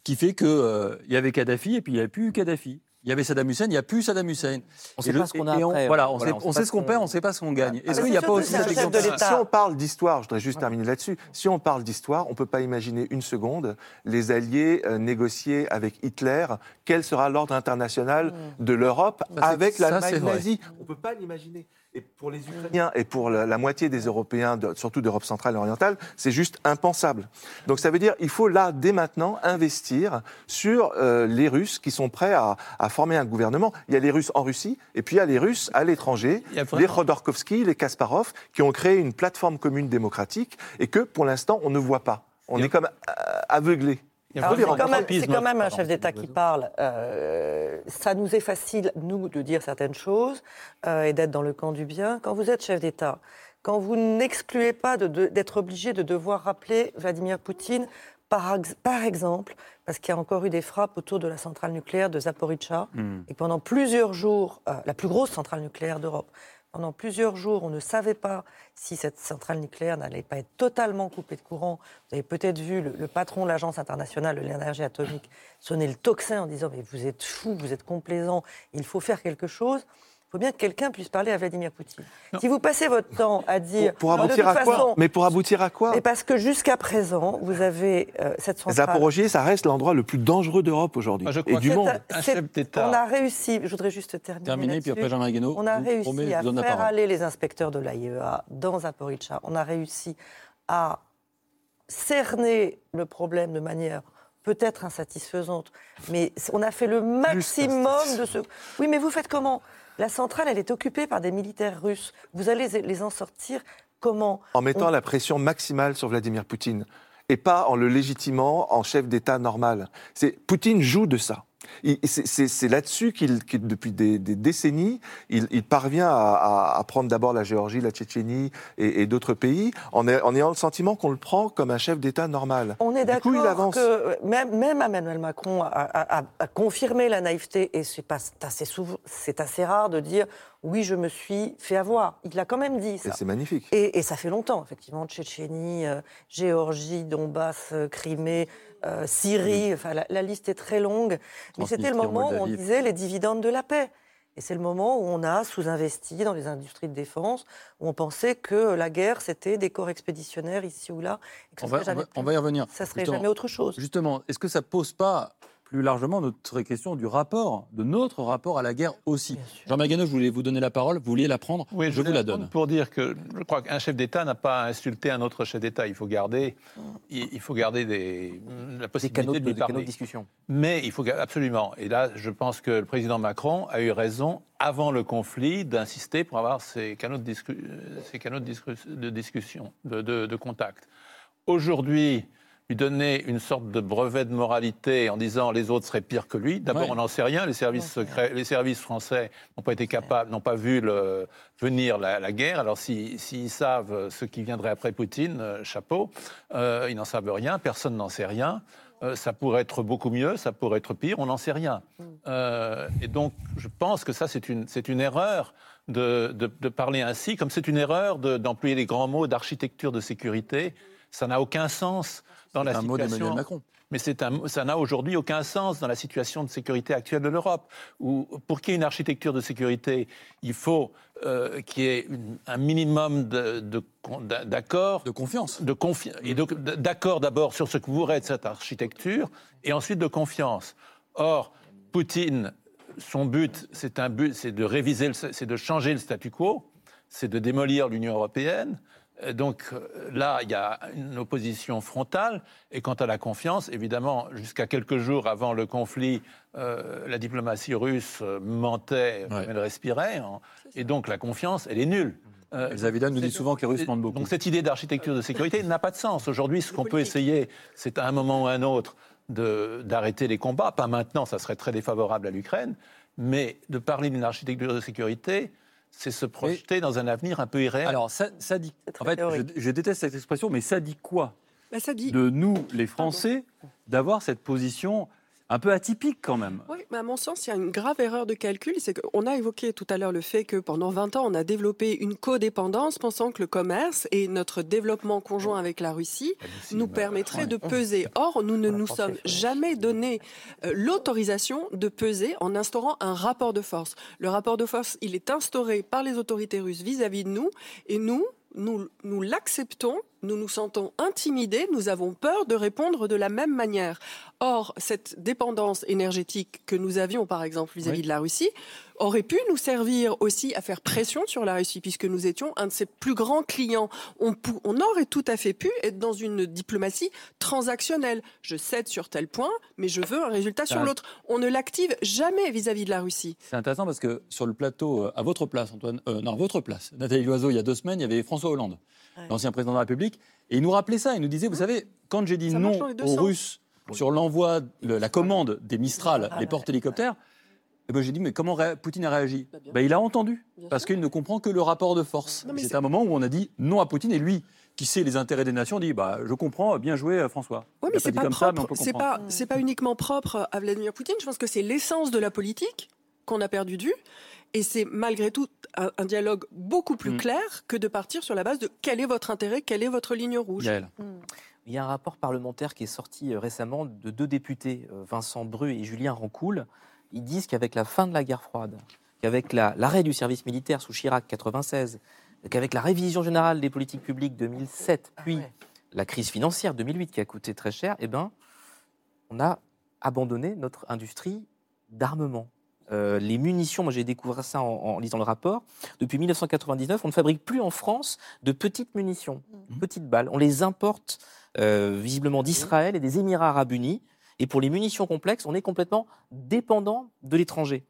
qui fait que euh, il y avait Kadhafi et puis il n'y avait plus Kadhafi. Il y avait Saddam Hussein, il n'y a plus Saddam Hussein. On sait le- pas ce qu'on a après. Voilà, on sait, on pas sait ce qu'on perd, on ne sait pas ce qu'on gagne. Est-ce mais qu'il n'y a pas aussi c'est un cet chef exemple de Si on parle d'histoire, je voudrais juste terminer là-dessus. Si on parle d'histoire, on ne peut pas imaginer une seconde les Alliés euh, négocier avec Hitler quel sera l'ordre international de l'Europe Bah, avec l'Allemagne nazie? On ne peut pas l'imaginer. Et pour les Ukrainiens et pour la, la moitié des Européens, de- surtout d'Europe centrale et orientale, c'est juste impensable. Donc ça veut dire qu'il faut là, dès maintenant, investir sur euh, les Russes qui sont prêts à, à former un gouvernement. Il y a les Russes en Russie et puis il y a les Russes à l'étranger, Il les Khodorkovsky, les Kasparov, qui ont créé une plateforme commune démocratique et que pour l'instant on ne voit pas. On Il est comme euh, aveuglé. C'est quand, même, un c'est quand même un chef d'État qui parle. Euh, ça nous est facile, nous, de dire certaines choses euh, et d'être dans le camp du bien. Quand vous êtes chef d'État, quand vous n'excluez pas de- de- d'être obligé de devoir rappeler Vladimir Poutine, par, par exemple, parce qu'il y a encore eu des frappes autour de la centrale nucléaire de Zaporizhzhia, Hmm. et pendant plusieurs jours, euh, la plus grosse centrale nucléaire d'Europe, pendant plusieurs jours, on ne savait pas si cette centrale nucléaire n'allait pas être totalement coupée de courant. Vous avez peut-être vu le, patron de l'Agence internationale de l'énergie atomique sonner le tocsin en disant Mais vous êtes fou, vous êtes complaisant, il faut faire quelque chose. Il faut bien que quelqu'un puisse parler à Vladimir Poutine. Si vous passez votre temps à dire. Pour, pour de aboutir toute à quoi façon, Mais pour aboutir à quoi mais parce que jusqu'à présent, vous avez euh, cette centrale. Zaporogier, ça reste l'endroit le plus dangereux d'Europe aujourd'hui je et du monde. Un chef d'État. On a réussi, je voudrais juste terminer. Terminé, puis après Jean-Marie Guénaud. On a réussi à faire aller les inspecteurs de l'AIEA dans Zaporizhzhia. On a réussi à cerner le problème de manière peut-être insatisfaisante, mais on a fait le maximum de ce... Oui, mais vous faites comment? La centrale, elle est occupée par des militaires russes. Vous allez les en sortir comment en mettant On- la pression maximale sur Vladimir Poutine et pas en le légitimant en chef d'État normal. C'est Poutine joue de ça. C'est là-dessus qu'il, depuis des, des décennies, il, il parvient à, prendre d'abord la Géorgie, la Tchétchénie et, et d'autres pays, en, ay- en ayant le sentiment qu'on le prend comme un chef d'État normal. On est d'accord que même, même Emmanuel Macron a, a- a- a confirmé la naïveté et c'est assez, rare de dire oui, je me suis fait avoir. Il l'a quand même dit ça. c'est magnifique. Et, et ça fait longtemps, effectivement, Tchétchénie, euh, Géorgie, Donbass, euh, Crimée, euh, Syrie, enfin, la, la liste est très longue. Mais c'était le moment où on disait les dividendes de la paix. Et c'est le moment où on a sous-investi dans les industries de défense, où on pensait que la guerre, c'était des corps expéditionnaires ici ou là. et que ça On va, serait on va- jamais on plus- va y revenir. ça serait jamais autre chose. Justement, est-ce que ça pose pas plus largement notre question du rapport, de notre rapport à la guerre aussi. Jean Magano, je voulais vous donner la parole, vous vouliez la prendre, Oui, je vous la donne. Pour dire que je crois qu'un chef d'État n'a pas à insulter un autre chef d'État. Il faut garder, il, faut garder des, la Des possibilité canaux de, lui des canaux de parler. discussion. Mais il faut absolument. Et là, je pense que le président Macron a eu raison avant le conflit d'insister pour avoir ces canaux de, discu- ces canaux de, discu- de discussion, de, de- de contact. Aujourd'hui, lui donner une sorte de brevet de moralité en disant les autres seraient pires que lui. D'abord, Ouais. on n'en sait rien. Les services secrets, les services français n'ont pas été capables, n'ont pas vu le- venir la, la guerre. Alors, si- s'ils savent ce qui viendrait après Poutine, euh, chapeau, euh, ils n'en savent rien. Personne n'en sait rien. Euh, ça pourrait être beaucoup mieux, ça pourrait être pire, on n'en sait rien. Euh, et donc, je pense que ça, c'est une, c'est une erreur de, de- de parler ainsi, comme c'est une erreur de- d'employer les grands mots d'architecture de sécurité. Ça n'a aucun sens dans la un mot situation. Macron. Mais un- ça n'a aujourd'hui aucun sens dans la situation de sécurité actuelle de l'Europe. Où, pour qu'il y ait une architecture de sécurité, il faut euh, qu'il y ait une- un minimum de- de confiance. de confi- et d'accord d'abord sur ce que pourrait être cette architecture et ensuite de confiance. Or, Poutine, son but, c'est un but, c'est de réviser, c'est de changer le statu quo, c'est de démolir l'Union européenne. Euh, Donc euh, là, il y a une opposition frontale. Et quant à la confiance, évidemment, jusqu'à quelques jours avant le conflit, euh, la diplomatie russe mentait, Ouais. elle respirait. hein. Et donc la confiance, elle est nulle. Euh, Elsa Vidal nous dit souvent que les Russes mentent beaucoup. donc cette idée d'architecture de sécurité n'a pas de sens. Aujourd'hui, ce qu'on peut essayer, c'est à un moment ou à un autre de- d'arrêter les combats. Pas maintenant, ça serait très défavorable à l'Ukraine, mais de parler d'une architecture de sécurité, c'est se projeter dans un avenir un peu irréel. Alors, ça, ça dit. En fait, je déteste cette expression, mais ça dit quoi Bah, ça dit. de nous, les Français, d'avoir cette position un peu atypique quand même Oui, mais à mon sens, il y a une grave erreur de calcul. C'est qu'on a évoqué tout à l'heure le fait que pendant 20 ans, on a développé une codépendance, pensant que le commerce et notre développement conjoint avec la Russie nous permettrait de peser. Or, nous ne nous sommes jamais donné euh, l'autorisation de peser en instaurant un rapport de force. Le rapport de force, il est instauré par les autorités russes vis-à-vis de nous, et nous, nous, nous l'acceptons, nous nous sentons intimidés, nous avons peur de répondre de la même manière. Or, cette dépendance énergétique que nous avions, par exemple, vis-à-vis Oui. de la Russie, aurait pu nous servir aussi à faire pression sur la Russie, puisque nous étions un de ses plus grands clients. On, aurait tout à fait pu être dans une diplomatie transactionnelle. Je cède sur tel point, mais je veux un résultat sur Ah. l'autre. On ne l'active jamais vis-à-vis de la Russie. C'est intéressant parce que sur le plateau, euh, à votre place, Antoine, euh, non, à votre place, Nathalie Loiseau, il y a deux semaines, il y avait François Hollande, Ouais. l'ancien président de la République, et il nous rappelait ça. Il nous disait, vous savez, quand j'ai dit Ça non aux sens. Russes sur l'envoi, le- la commande des Mistral, Ah, les ouais. porte-hélicoptères, eh ben, j'ai dit, mais comment ré- Poutine a réagi? Bah. Ben, Il a entendu, Bien parce qu'il ne comprend que le rapport de force. Non, C'est c'est- un moment où on a dit non à Poutine, et lui, qui sait les intérêts des nations, dit, bah, je comprends, bien joué euh, François. Oui, mais c'est dit pas comme ça, mais on propre. peut C'est comprendre. pas, c'est pas uniquement propre à Vladimir Poutine. Je pense que c'est l'essence de la politique qu'on a perdu de vue. Et c'est malgré tout un, un dialogue beaucoup plus Mm. clair que de partir sur la base de quel est votre intérêt, quelle est votre ligne rouge. Yael. Il y a un rapport parlementaire qui est sorti euh, récemment de deux députés, euh, Vincent Bru et Julien Rancoul. Ils disent qu'avec la fin de la guerre froide, qu'avec la- l'arrêt du service militaire sous Chirac 96, qu'avec la révision générale des politiques publiques 2007, Ah puis ouais. la crise financière 2008 qui a coûté très cher, eh ben, on a abandonné notre industrie d'armement. Euh, les munitions, moi j'ai découvert ça en, en lisant le rapport. Depuis 1999, on ne fabrique plus en France de petites munitions, petites balles. On les importe euh, visiblement d'Israël et des Émirats arabes unis. Et pour les munitions complexes, on est complètement dépendant de l'étranger.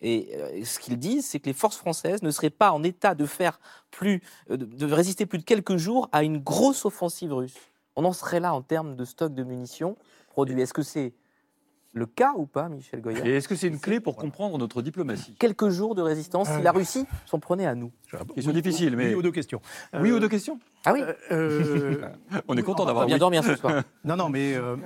Et euh, ce qu'ils disent, c'est que les forces françaises ne seraient pas en état de faire plus, de, de résister plus de quelques jours à une grosse offensive russe. On en serait là en termes de stock de munitions produits. Est-ce que c'est le cas ou pas, Michel Goya Et est-ce que c'est une clé pour comprendre notre diplomatie Quelques jours de résistance si Euh. la Russie s'en prenait à nous. Question difficile, mais- Oui aux deux questions. Oui Euh, aux deux questions Ah oui, euh, On est content d'avoir bien oui. dormir ce soir. Non, non, mais euh,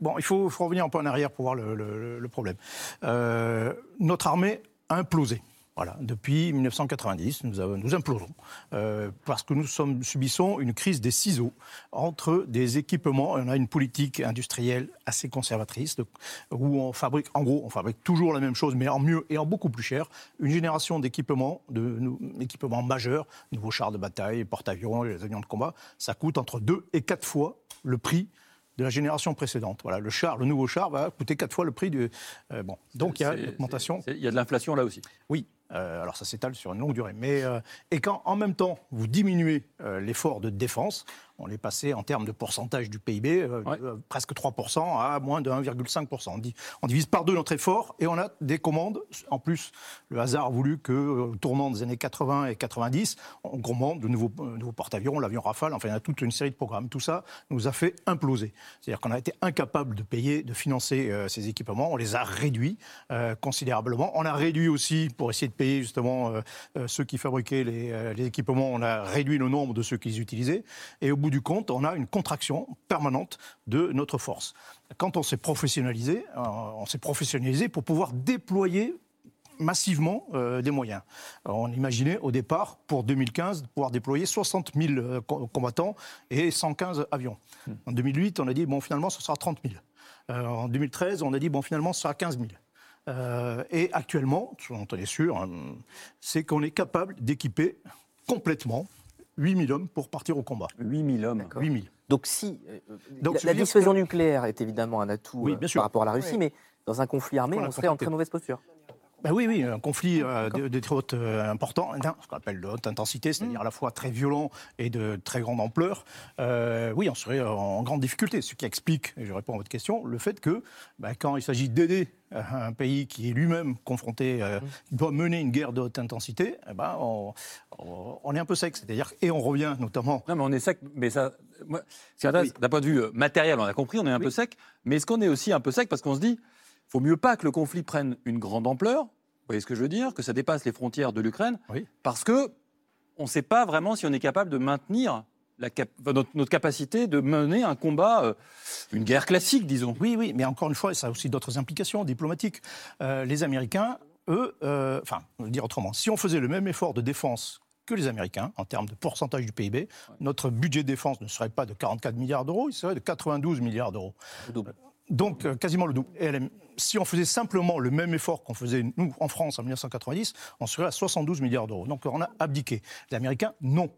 bon, il faut, faut revenir un peu en arrière pour voir le, le- le problème. Euh, notre armée a implosé. Voilà, depuis 1990, nous, avons- nous implosons euh, parce que nous sommes, subissons une crise des ciseaux entre des équipements. On a une politique industrielle assez conservatrice de- où on fabrique, en gros, on fabrique toujours la même chose, mais en mieux et en beaucoup plus cher. Une génération d'équipements, de, nou- équipements majeurs, nouveaux chars de bataille, porte-avions, les avions de combat, ça coûte entre deux et quatre fois le prix de la génération précédente. Voilà, le char, le nouveau char va coûter quatre fois le prix du. euh, bon, donc il y a C'est- une augmentation. c'est- Il y a de l'inflation là aussi. Oui, euh, alors ça s'étale sur une longue durée. Mais, euh, et quand en même temps vous diminuez euh, l'effort de défense, on est passé en termes de pourcentage du PIB, euh, Ouais. de, euh, presque 3% à moins de 1,5%. On, dit- on divise par deux notre effort et on a des commandes. En plus, le hasard a voulu que, euh, au tournant des années 80 et 90, on commande de nouveaux, euh, nouveaux porte-avions, l'avion Rafale, enfin il y a toute une série de programmes. Tout ça nous a fait imploser. C'est-à-dire qu'on a été incapable de payer, de financer euh, ces équipements. On les a réduits euh, considérablement. On a réduit aussi, pour essayer de payer justement euh, euh, ceux qui fabriquaient les, euh, les équipements, on a réduit le nombre de ceux qui les utilisaient. Et au bout bout du compte, on a une contraction permanente de notre force. Quand on s'est professionnalisé, euh, on s'est professionnalisé pour pouvoir déployer massivement euh, des moyens. Alors, on imaginait au départ, pour 2015, de pouvoir déployer 60 000 euh, co- combattants et 115 avions. En 2008, on a dit, bon, finalement, ce sera 30 000. Euh, en 2013, on a dit, bon, finalement, ce sera 15 000. Euh, et actuellement, ce dont on est sûr, hein, c'est qu'on est capable d'équiper complètement 8 000 hommes pour partir au combat. 8000 hommes. 8 000. Donc si euh, Donc, la, dissuasion que- nucléaire est évidemment un atout Oui, euh, bien sûr. par rapport à la Russie, Oui. mais dans un conflit armé, Voilà, on serait en très mauvaise posture. Ben oui, oui, un conflit euh, de, de très haute euh, importance, non, ce qu'on appelle de haute intensité, c'est-à-dire à la fois très violent et de très grande ampleur. Euh, oui, on serait en grande difficulté, ce qui explique, et je réponds à votre question, le fait que ben, quand il s'agit d'aider euh, un pays qui est lui-même confronté, euh, qui doit mener une guerre de haute intensité, eh ben, on, on- on est un peu sec. C'est-à-dire, et on revient notamment Non, mais on est sec. Mais ça, m'intéresse, d'un point de vue matériel, on a compris, on est un peu sec. Mais est-ce qu'on est aussi un peu sec parce qu'on se dit, faut mieux pas que le conflit prenne une grande ampleur. Vous voyez ce que je veux dire Que ça dépasse les frontières de l'Ukraine. Oui. Parce que on ne sait pas vraiment si on est capable de maintenir la cap- enfin, notre, notre capacité de mener un combat, euh, une guerre classique, disons. Oui, oui, mais encore une fois, ça a aussi d'autres implications diplomatiques. Euh, les Américains, eux, euh, enfin, je le dire autrement, si on faisait le même effort de défense que les Américains, en termes de pourcentage du PIB, notre budget de défense ne serait pas de 44 milliards d'euros, il serait de 92 milliards d'euros. Donc, euh, quasiment le double. Si on faisait simplement le même effort qu'on faisait, nous, en France, en 1990, on serait à 72 milliards d'euros. Donc, on a abdiqué. Les Américains, non.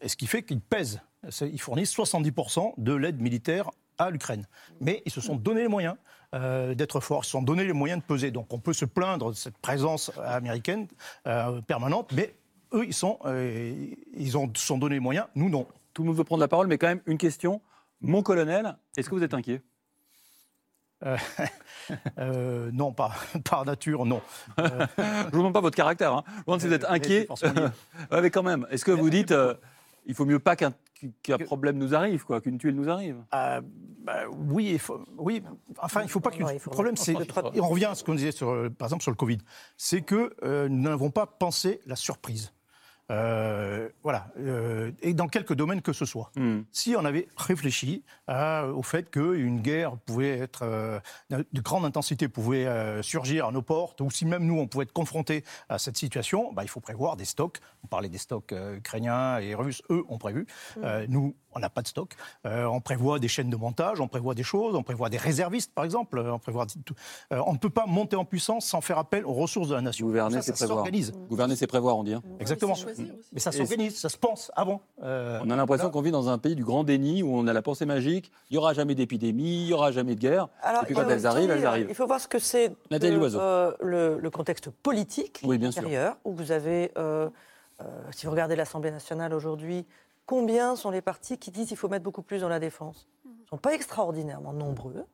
Et ce qui fait qu'ils pèsent. Ils fournissent 70% de l'aide militaire à l'Ukraine. Mais ils se sont donné les moyens euh, d'être forts, ils se sont donné les moyens de peser. Donc, on peut se plaindre de cette présence américaine euh, permanente, mais eux, ils sont, ils ont, sont donné les moyens, nous, non. Tout le monde veut prendre la parole, mais quand même une question. Mon colonel, est-ce que vous êtes inquiet? Euh, non, pas par nature, non. Je ne vous demande pas votre caractère. Hein. Je vous demande si vous êtes inquiet. Ouais, mais quand même, est-ce que vous dites, euh, il faut mieux pas qu'un qu'un problème nous arrive, quoi, qu'une tuile nous arrive? Euh, bah, oui, il faut, oui, enfin, il ne faut pas il le problème, c'est. on revient à ce qu'on disait, sur, euh, par exemple, sur le Covid. C'est que euh, nous n'avons pas pensé la surprise. Euh, voilà. Euh, et dans quelques domaines que ce soit. Hmm. Si on avait réfléchi à- au fait qu'une guerre pouvait être euh, de grande intensité pouvait euh, surgir à nos portes, ou si même nous on pouvait être confrontés à cette situation, bah, il faut prévoir des stocks. On parlait des stocks euh, ukrainiens et russes, eux ont prévu. Euh, nous, on n'a pas de stock. Euh, on prévoit des chaînes de montage, on prévoit des choses, on prévoit des réservistes par exemple. euh, On, prévoit tout. Euh, on ne peut pas monter en puissance sans faire appel aux ressources de la nation. Gouverner, Ça, c'est ça prévoir. s'organise. Gouverner, c'est prévoir, on dit. hein. Exactement. Mais ça s'organise, ça se pense avant. Euh, On a l'impression qu'on vit dans un pays du grand déni où on a la pensée magique. Il n'y aura jamais d'épidémie, il n'y aura jamais de guerre. Alors, Et puis quand elles arrivent, dire, elles arrivent. Il faut voir ce que c'est Nathalie le, euh, le, le contexte politique Oui, bien sûr. intérieur, où vous avez, euh, euh, si vous regardez l'Assemblée nationale aujourd'hui, combien sont les partis qui disent qu'il faut mettre beaucoup plus dans la défense Ils ne sont pas extraordinairement nombreux.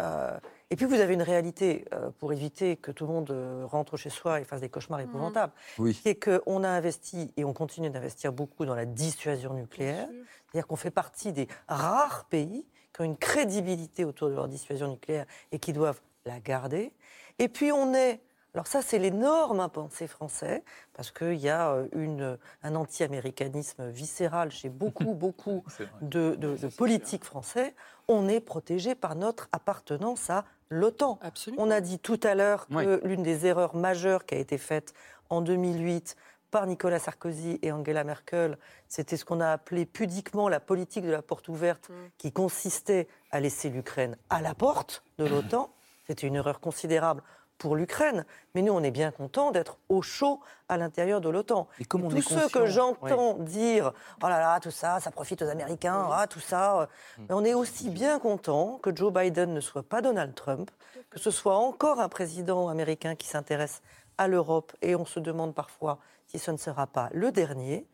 Euh, et puis vous avez une réalité, euh, pour éviter que tout le monde euh, rentre chez soi et fasse des cauchemars épouvantables, Oui. qui est qu'on a investi et on continue d'investir beaucoup dans la dissuasion nucléaire. C'est-à-dire qu'on fait partie des rares pays qui ont une crédibilité autour de leur dissuasion nucléaire et qui doivent la garder. Et puis on est, alors ça c'est l'énorme impensé français, parce qu'il y a euh, une, un anti-américanisme viscéral chez beaucoup, beaucoup de, de- de politiques français. On est protégé par notre appartenance à l'OTAN. On a dit tout à l'heure que Oui. l'une des erreurs majeures qui a été faite en 2008 par Nicolas Sarkozy et Angela Merkel, c'était ce qu'on a appelé pudiquement la politique de la porte ouverte, Mm. qui consistait à laisser l'Ukraine à la porte de l'OTAN. C'était une erreur considérable pour l'Ukraine, mais nous, on est bien content d'être au chaud à l'intérieur de l'OTAN. Et comme on Tous est ceux que j'entends dire oh là là, tout ça, ça profite aux Américains, ah, tout ça. euh, mais on est aussi bien content que Joe Biden ne soit pas Donald Trump, que ce soit encore un président américain qui s'intéresse à l'Europe, et on se demande parfois si ce ne sera pas le dernier,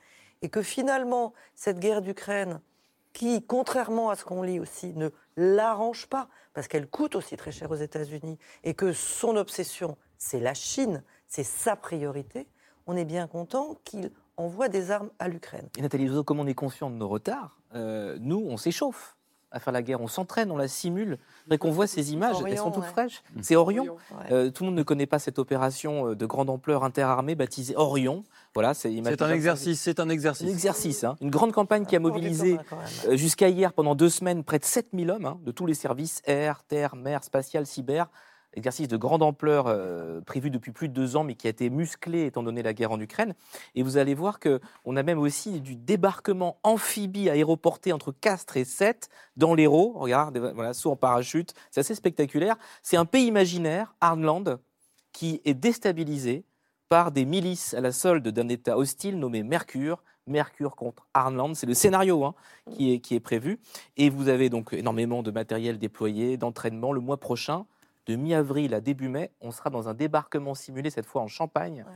et que finalement, cette guerre d'Ukraine, qui, contrairement à ce qu'on lit aussi, ne l'arrange pas, parce qu'elle coûte aussi très cher aux États-Unis, et que son obsession, c'est la Chine, c'est sa priorité, on est bien content qu'il envoie des armes à l'Ukraine. Et Nathalie comme on est conscient de nos retards, euh, nous, on s'échauffe à faire la guerre. On s'entraîne, on la simule. Faudrait qu'on voit ces images, elles sont toutes ouais. fraîches. C'est Orion. Orion. Ouais. Euh, tout le monde ne connaît pas cette opération euh, de grande ampleur interarmée baptisée Orion. Voilà, c'est C'est un exercice, c'est un Un exercice. exercice, hein. une grande campagne qui a mobilisé euh, jusqu'à hier pendant deux semaines près de 7000 hommes hein, de tous les services air, terre, mer, spatial, cyber. Exercice de grande ampleur euh, prévu depuis plus de deux ans, mais qui a été musclé étant donné la guerre en Ukraine. Et vous allez voir que on a même aussi du débarquement amphibie aéroporté entre Castres et Sète dans l'Hérault. Regarde, voilà, saut en parachute, c'est assez spectaculaire. C'est un pays imaginaire, Arnland, qui est déstabilisé par des milices à la solde d'un État hostile nommé Mercure. Mercure contre Arnland, c'est le scénario hein, qui est prévu. Et vous avez donc énormément de matériel déployé, d'entraînement. Le mois prochain, de mi-avril à début mai, on sera dans un débarquement simulé, cette fois en Champagne, Ouais.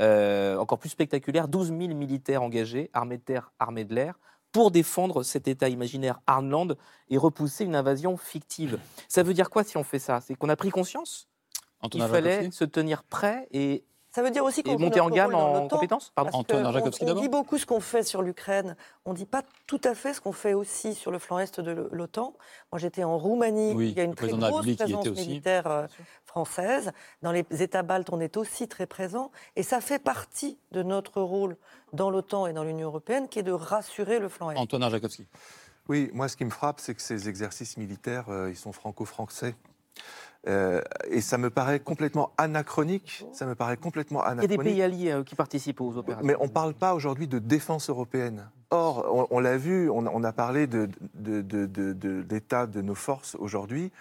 Euh, encore plus spectaculaire. 12 000 militaires engagés, armée de terre, armée de l'air, pour défendre cet État imaginaire Arnland et repousser une invasion fictive. Ça veut dire quoi si on fait ça? C'est qu'on a pris conscience qu'il fallait se tenir prêt et, Ça veut dire aussi qu'on monter en gamme en compétences Pardon. Parce Antoine que Jacobski on, dit beaucoup ce qu'on fait sur l'Ukraine. On ne dit pas tout à fait ce qu'on fait aussi sur le flanc est de l'OTAN. Moi, j'étais en Roumanie. Oui, il y a une très grosse présence était aussi. militaire euh, française. Dans les États baltes, on est aussi très présent. Et ça fait partie de notre rôle dans l'OTAN et dans l'Union européenne, qui est de rassurer le flanc est. Antonin Jacobski. Oui, moi, ce qui me frappe, c'est que ces exercices militaires, euh, ils sont franco-français. Euh, et ça me paraît complètement anachronique. Ça me paraît complètement Il y a des anachronique. pays alliés euh, qui participent aux opérations. Mais on ne parle pas aujourd'hui de défense européenne. Or, on, on l'a vu, on, on a parlé de, de, de, de- de l'état de nos forces aujourd'hui.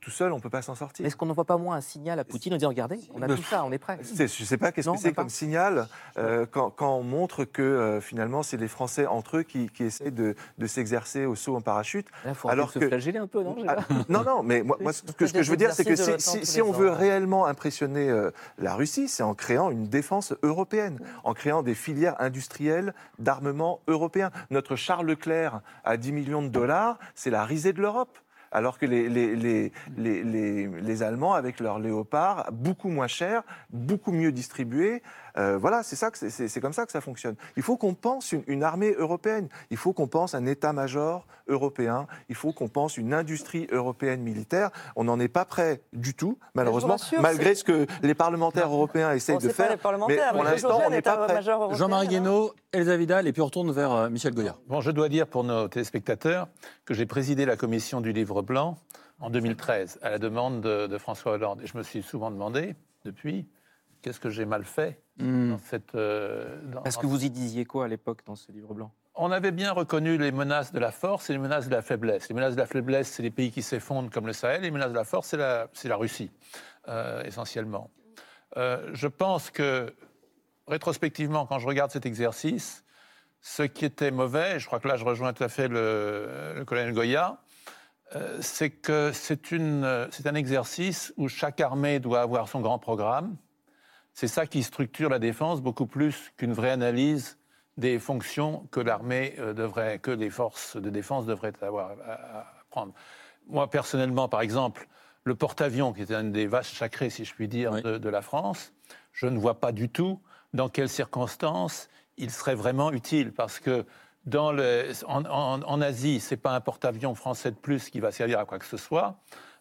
Tout seul, on ne peut pas s'en sortir. Est-ce qu'on n'envoie pas moins un signal à Poutine en disant regardez, on a tout ça, on est prêt Je ne sais pas qu'est-ce que c'est comme signal euh, quand, quand on montre que euh, finalement c'est les Français entre eux qui, qui essaient de, de s'exercer au saut en parachute. Là, il faut Alors se que- flageller un peu, non Ah, non, non, mais moi, moi, ce, que, ce que je veux dire, c'est que si, si- si on veut réellement impressionner euh, la Russie, c'est en créant une défense européenne, en créant des filières industrielles d'armement européen. Notre Charles Leclerc à 10 millions de dollars, c'est la risée de l'Europe. Alors que les, les, les, les, les- Allemands, avec leurs léopards, beaucoup moins chers, beaucoup mieux distribués, euh, voilà, c'est ça que c'est- comme ça que ça fonctionne. Il faut qu'on pense une, une armée européenne, il faut qu'on pense un état-major européen, il faut qu'on pense une industrie européenne militaire. On n'en est pas prêt du tout, malheureusement, rassure, malgré ce que les parlementaires européens essayent Bon, de c'est pas faire. les parlementaires, pour mais l'instant, aujourd'hui, on n'est pas prêt. état-major européen, Jean-Marie hein. Guénaud, Elsa Vidal, et puis on retourne vers euh, Michel Goya. Bon, je dois dire pour nos téléspectateurs que j'ai présidé la commission du livre blanc en 2013 à la demande de, de François Hollande. Et je me suis souvent demandé, depuis, qu'est-ce que j'ai mal fait Hmm. dans cette. euh, dans- Parce que vous y disiez quoi à l'époque dans ce livre blanc? On avait bien reconnu les menaces de la force et les menaces de la faiblesse. Les menaces de la faiblesse, c'est les pays qui s'effondrent comme le Sahel. Les menaces de la force, c'est la, Russie, euh, essentiellement. Euh, je pense que, rétrospectivement, quand je regarde cet exercice, ce qui était mauvais, je crois que là je rejoins tout à fait le, le colonel Goya, euh, c'est que c'est un exercice où chaque armée doit avoir son grand programme. C'est ça qui structure la défense beaucoup plus qu'une vraie analyse des fonctions que l'armée euh, devrait, que les forces de défense devraient avoir à, prendre. Moi, personnellement, par exemple, le porte-avions, qui est un des vaches sacrés, si je puis dire, Oui. de, de la France, je ne vois pas du tout dans quelles circonstances il serait vraiment utile, parce que dans le, en, en- en Asie, c'est pas un porte-avions français de plus qui va servir à quoi que ce soit.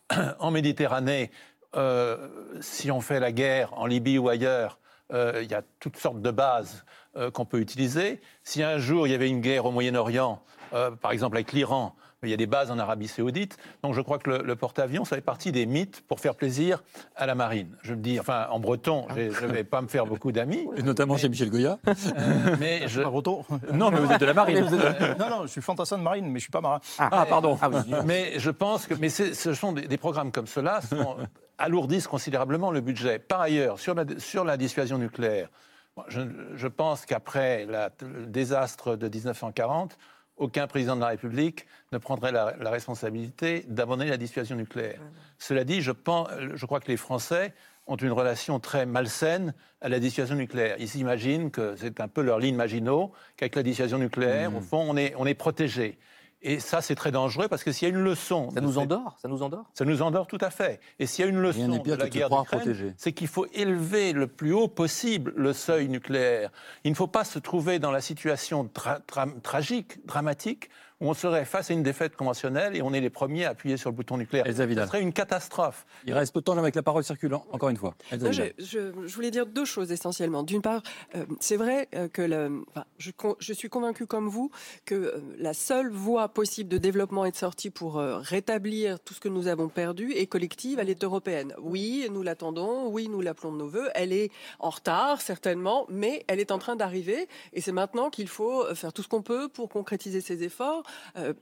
En Méditerranée, euh, si on fait la guerre en Libye ou ailleurs, euh, il y a toutes sortes de bases euh, qu'on peut utiliser. Si un jour il y avait une guerre au Moyen-Orient, euh, par exemple avec l'Iran, il y a des bases en Arabie Saoudite. Donc je crois que le, le porte-avions, ça fait partie des mythes pour faire plaisir à la marine. Je le dis, enfin en breton, je ne vais pas me faire beaucoup d'amis, Et notamment chez Michel Goya. euh, mais je, Pas breton. Non, mais vous êtes de la marine. non, non, je suis fantassin de marine, mais je suis pas marin. Ah, pardon. Ah oui, Mais je pense que mais ce sont des, des programmes comme cela sont- alourdissent considérablement le budget. Par ailleurs, sur la, sur la dissuasion nucléaire, je, je pense qu'après la- le désastre de 1940, aucun président de la République ne prendrait la, la responsabilité d'abandonner la dissuasion nucléaire. Cela dit, je, pense, je crois que les Français ont une relation très malsaine à la dissuasion nucléaire. Ils s'imaginent que c'est un peu leur ligne Maginot, qu'avec la dissuasion nucléaire, au fond, on est, on est protégé. Et ça, c'est très dangereux parce que s'il y a une leçon. Ça nous endort Ça nous endort ça nous endort tout à fait. Et s'il y a une leçon de la guerre d'Ukraine, c'est qu'il faut élever le plus haut possible le seuil nucléaire. Il ne faut pas se trouver dans la situation tragique, dramatique, on serait face à une défaite conventionnelle et on est les premiers à appuyer sur le bouton nucléaire. Elsa Vidal. Ce serait une catastrophe. Il reste peu de temps avec la parole circulant, encore une fois. Elsa Non, Vidal. je, je- je voulais dire deux choses essentiellement. D'une part, euh, c'est vrai euh, que le, enfin, je, suis convaincu comme vous que euh, la seule voie possible de développement et de sortie pour euh, rétablir tout ce que nous avons perdu est collective, elle est européenne. Oui, nous l'attendons, oui, nous l'appelons de nos voeux. Elle est en retard, certainement, mais elle est en train d'arriver et c'est maintenant qu'il faut faire tout ce qu'on peut pour concrétiser ces efforts. Euh,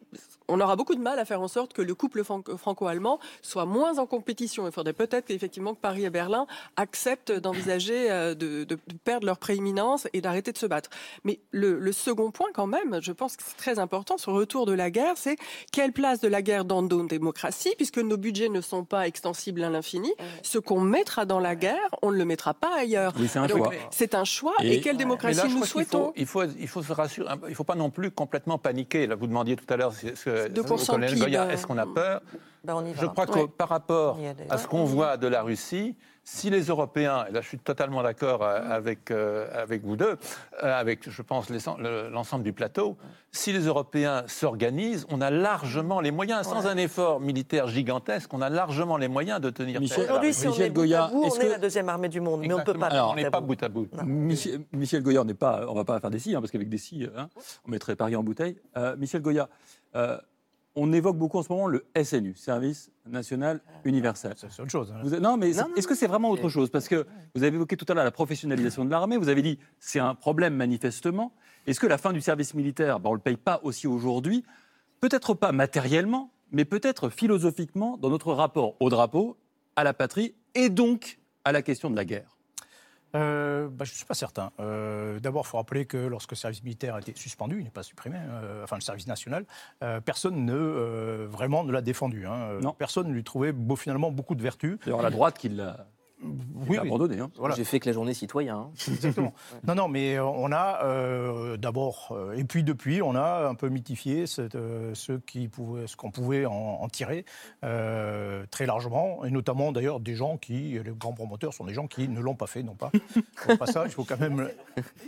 on aura beaucoup de mal à faire en sorte que le couple fran- franco-allemand soit moins en compétition. Il faudrait peut-être effectivement que Paris et Berlin acceptent d'envisager euh, de, de- de perdre leur prééminence et d'arrêter de se battre. Mais le, le second point, quand même, je pense que c'est très important sur le retour de la guerre, c'est quelle place de la guerre dans nos démocraties, puisque nos budgets ne sont pas extensibles à l'infini. Ce qu'on mettra dans la guerre, on ne le mettra pas ailleurs. Oui, c'est un Donc, choix. C'est un choix. Et, Et- quelle démocratie là, nous souhaitons faut, il faut, il faut se rassurer. Il ne faut pas non plus complètement paniquer. Là, vous demandiez tout à l'heure, ce que- 2% au colonel PIB, Goya, euh, est-ce qu'on a peur Ben, on y va. Je crois que Ouais. par rapport à ce qu'on voit de la Russie, si les Européens, et là je suis totalement d'accord euh, avec, euh, avec vous deux, euh, avec je pense l'ensemble du plateau, si les Européens s'organisent, on a largement les moyens, sans Ouais. un effort militaire gigantesque, on a largement les moyens de tenir Aujourd'hui, si on Michel est bout Goya, à bout, on est que- la deuxième armée du monde, mais on ne peut pas. Alors, on n'est pas bout à bout. Michel, Michel Goya, on n'est pas, on va pas faire des si, hein, parce qu'avec des si, hein, on mettrait Paris en bouteille. Euh, Michel Goya, euh, on évoque beaucoup en ce moment le SNU, Service National Universel. C'est autre chose. hein. Vous non, mais est-ce que c'est vraiment autre chose? Parce que vous avez évoqué tout à l'heure la professionnalisation de l'armée, vous avez dit c'est un problème manifestement. Est-ce que la fin du service militaire, ben, on ne le paye pas aussi aujourd'hui? Peut-être pas matériellement, mais peut-être philosophiquement dans notre rapport au drapeau, à la patrie et donc à la question de la guerre. Euh, bah, je ne suis pas certain. Euh, D'abord, il faut rappeler que lorsque le service militaire a été suspendu, il n'est pas supprimé, euh, enfin le service national, personne ne vraiment ne l'a défendu. hein. Non. Personne ne lui trouvait beau, finalement beaucoup de vertus. D'ailleurs, la droite qui l'a Oui, abandonné. hein. Voilà. J'ai fait que la journée citoyen. hein. Exactement. Non, non, mais euh, on a euh, d'abord, euh, et puis depuis, on a un peu mythifié cette, euh, ce qui pouvait- ce qu'on pouvait en, en tirer euh, très largement, et notamment d'ailleurs des gens qui, les grands promoteurs sont des gens qui ne l'ont pas fait, non pas. Au passage, il faut quand même, le-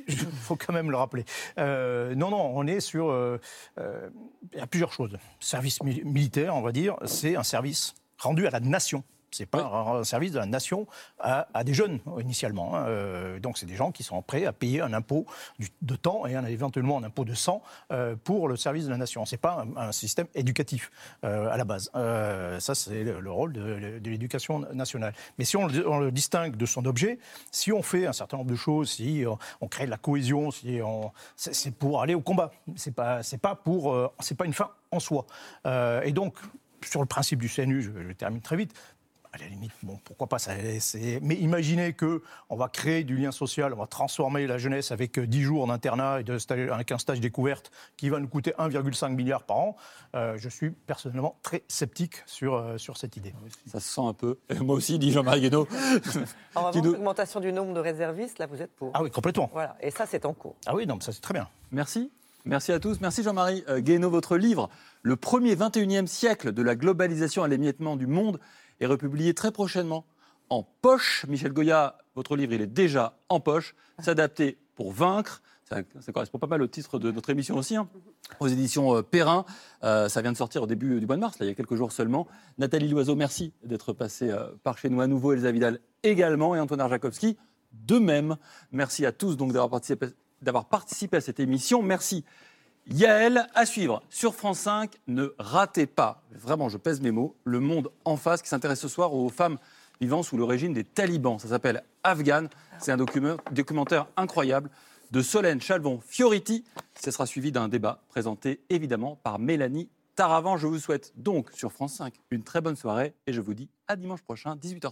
il faut quand même le rappeler. Euh, non, non, on est sur, euh, euh, il y a plusieurs choses. Service mi- militaire, on va dire, c'est un service rendu à la nation. C'est pas un- service de la nation à, à des jeunes initialement. hein. Euh, donc c'est des gens qui sont prêts à payer un impôt du- de temps et un, éventuellement un impôt de sang euh, pour le service de la nation. C'est pas un, un système éducatif euh, à la base. Euh, ça c'est le, le rôle de, de l'éducation nationale. Mais si on le, on le distingue de son objet, si on fait un certain nombre de choses, si on, on crée de la cohésion, si on, c'est, c'est pour aller au combat. C'est pas c'est pas pour euh, c'est pas une fin en soi. Euh, et donc sur le principe du CNU, je, je termine très vite. À la limite, bon, pourquoi pas ça, c'est- Mais imaginez que on va créer du lien social, on va transformer la jeunesse avec euh, 10 jours d'internat et de stage- avec un stage découverte qui va nous coûter 1,5 milliard par an. Euh, je suis personnellement très sceptique sur, euh, sur cette idée. Ça se sent un peu. Et moi aussi, dit Jean-Marie Guénaud. En revanche, l'augmentation du nombre de réservistes, là, vous êtes pour. Ah oui, complètement. Voilà, et ça, c'est en cours. Ah oui, non, mais ça c'est très bien. Merci. Merci à tous. Merci Jean-Marie euh, Guénaud. Votre livre, Le premier 21e siècle de la globalisation à l'émiettement du monde, est republié très prochainement en poche. Michel Goya, votre livre, il est déjà en poche. S'adapter pour vaincre. Ça, ça correspond pas mal au titre de notre émission aussi, hein. aux éditions euh, Perrin. Euh, ça vient de sortir au début du mois de mars, il y a quelques jours seulement. Nathalie Loiseau, merci d'être passée euh, par chez nous à nouveau. Elsa Vidal également et Antoine Arjakovski de même. Merci à tous d'avoir participé à cette émission. Merci Yael, à suivre sur France 5. Ne ratez pas, vraiment je pèse mes mots, Le Monde en face qui s'intéresse ce soir aux femmes vivant sous le régime des talibans. Ça s'appelle Afghan. C'est un document- documentaire incroyable de Solène Chalvon-Fioriti. Ce sera suivi d'un débat présenté évidemment par Mélanie Taravant. Je vous souhaite donc sur France 5 une très bonne soirée et je vous dis à dimanche prochain, 18h30.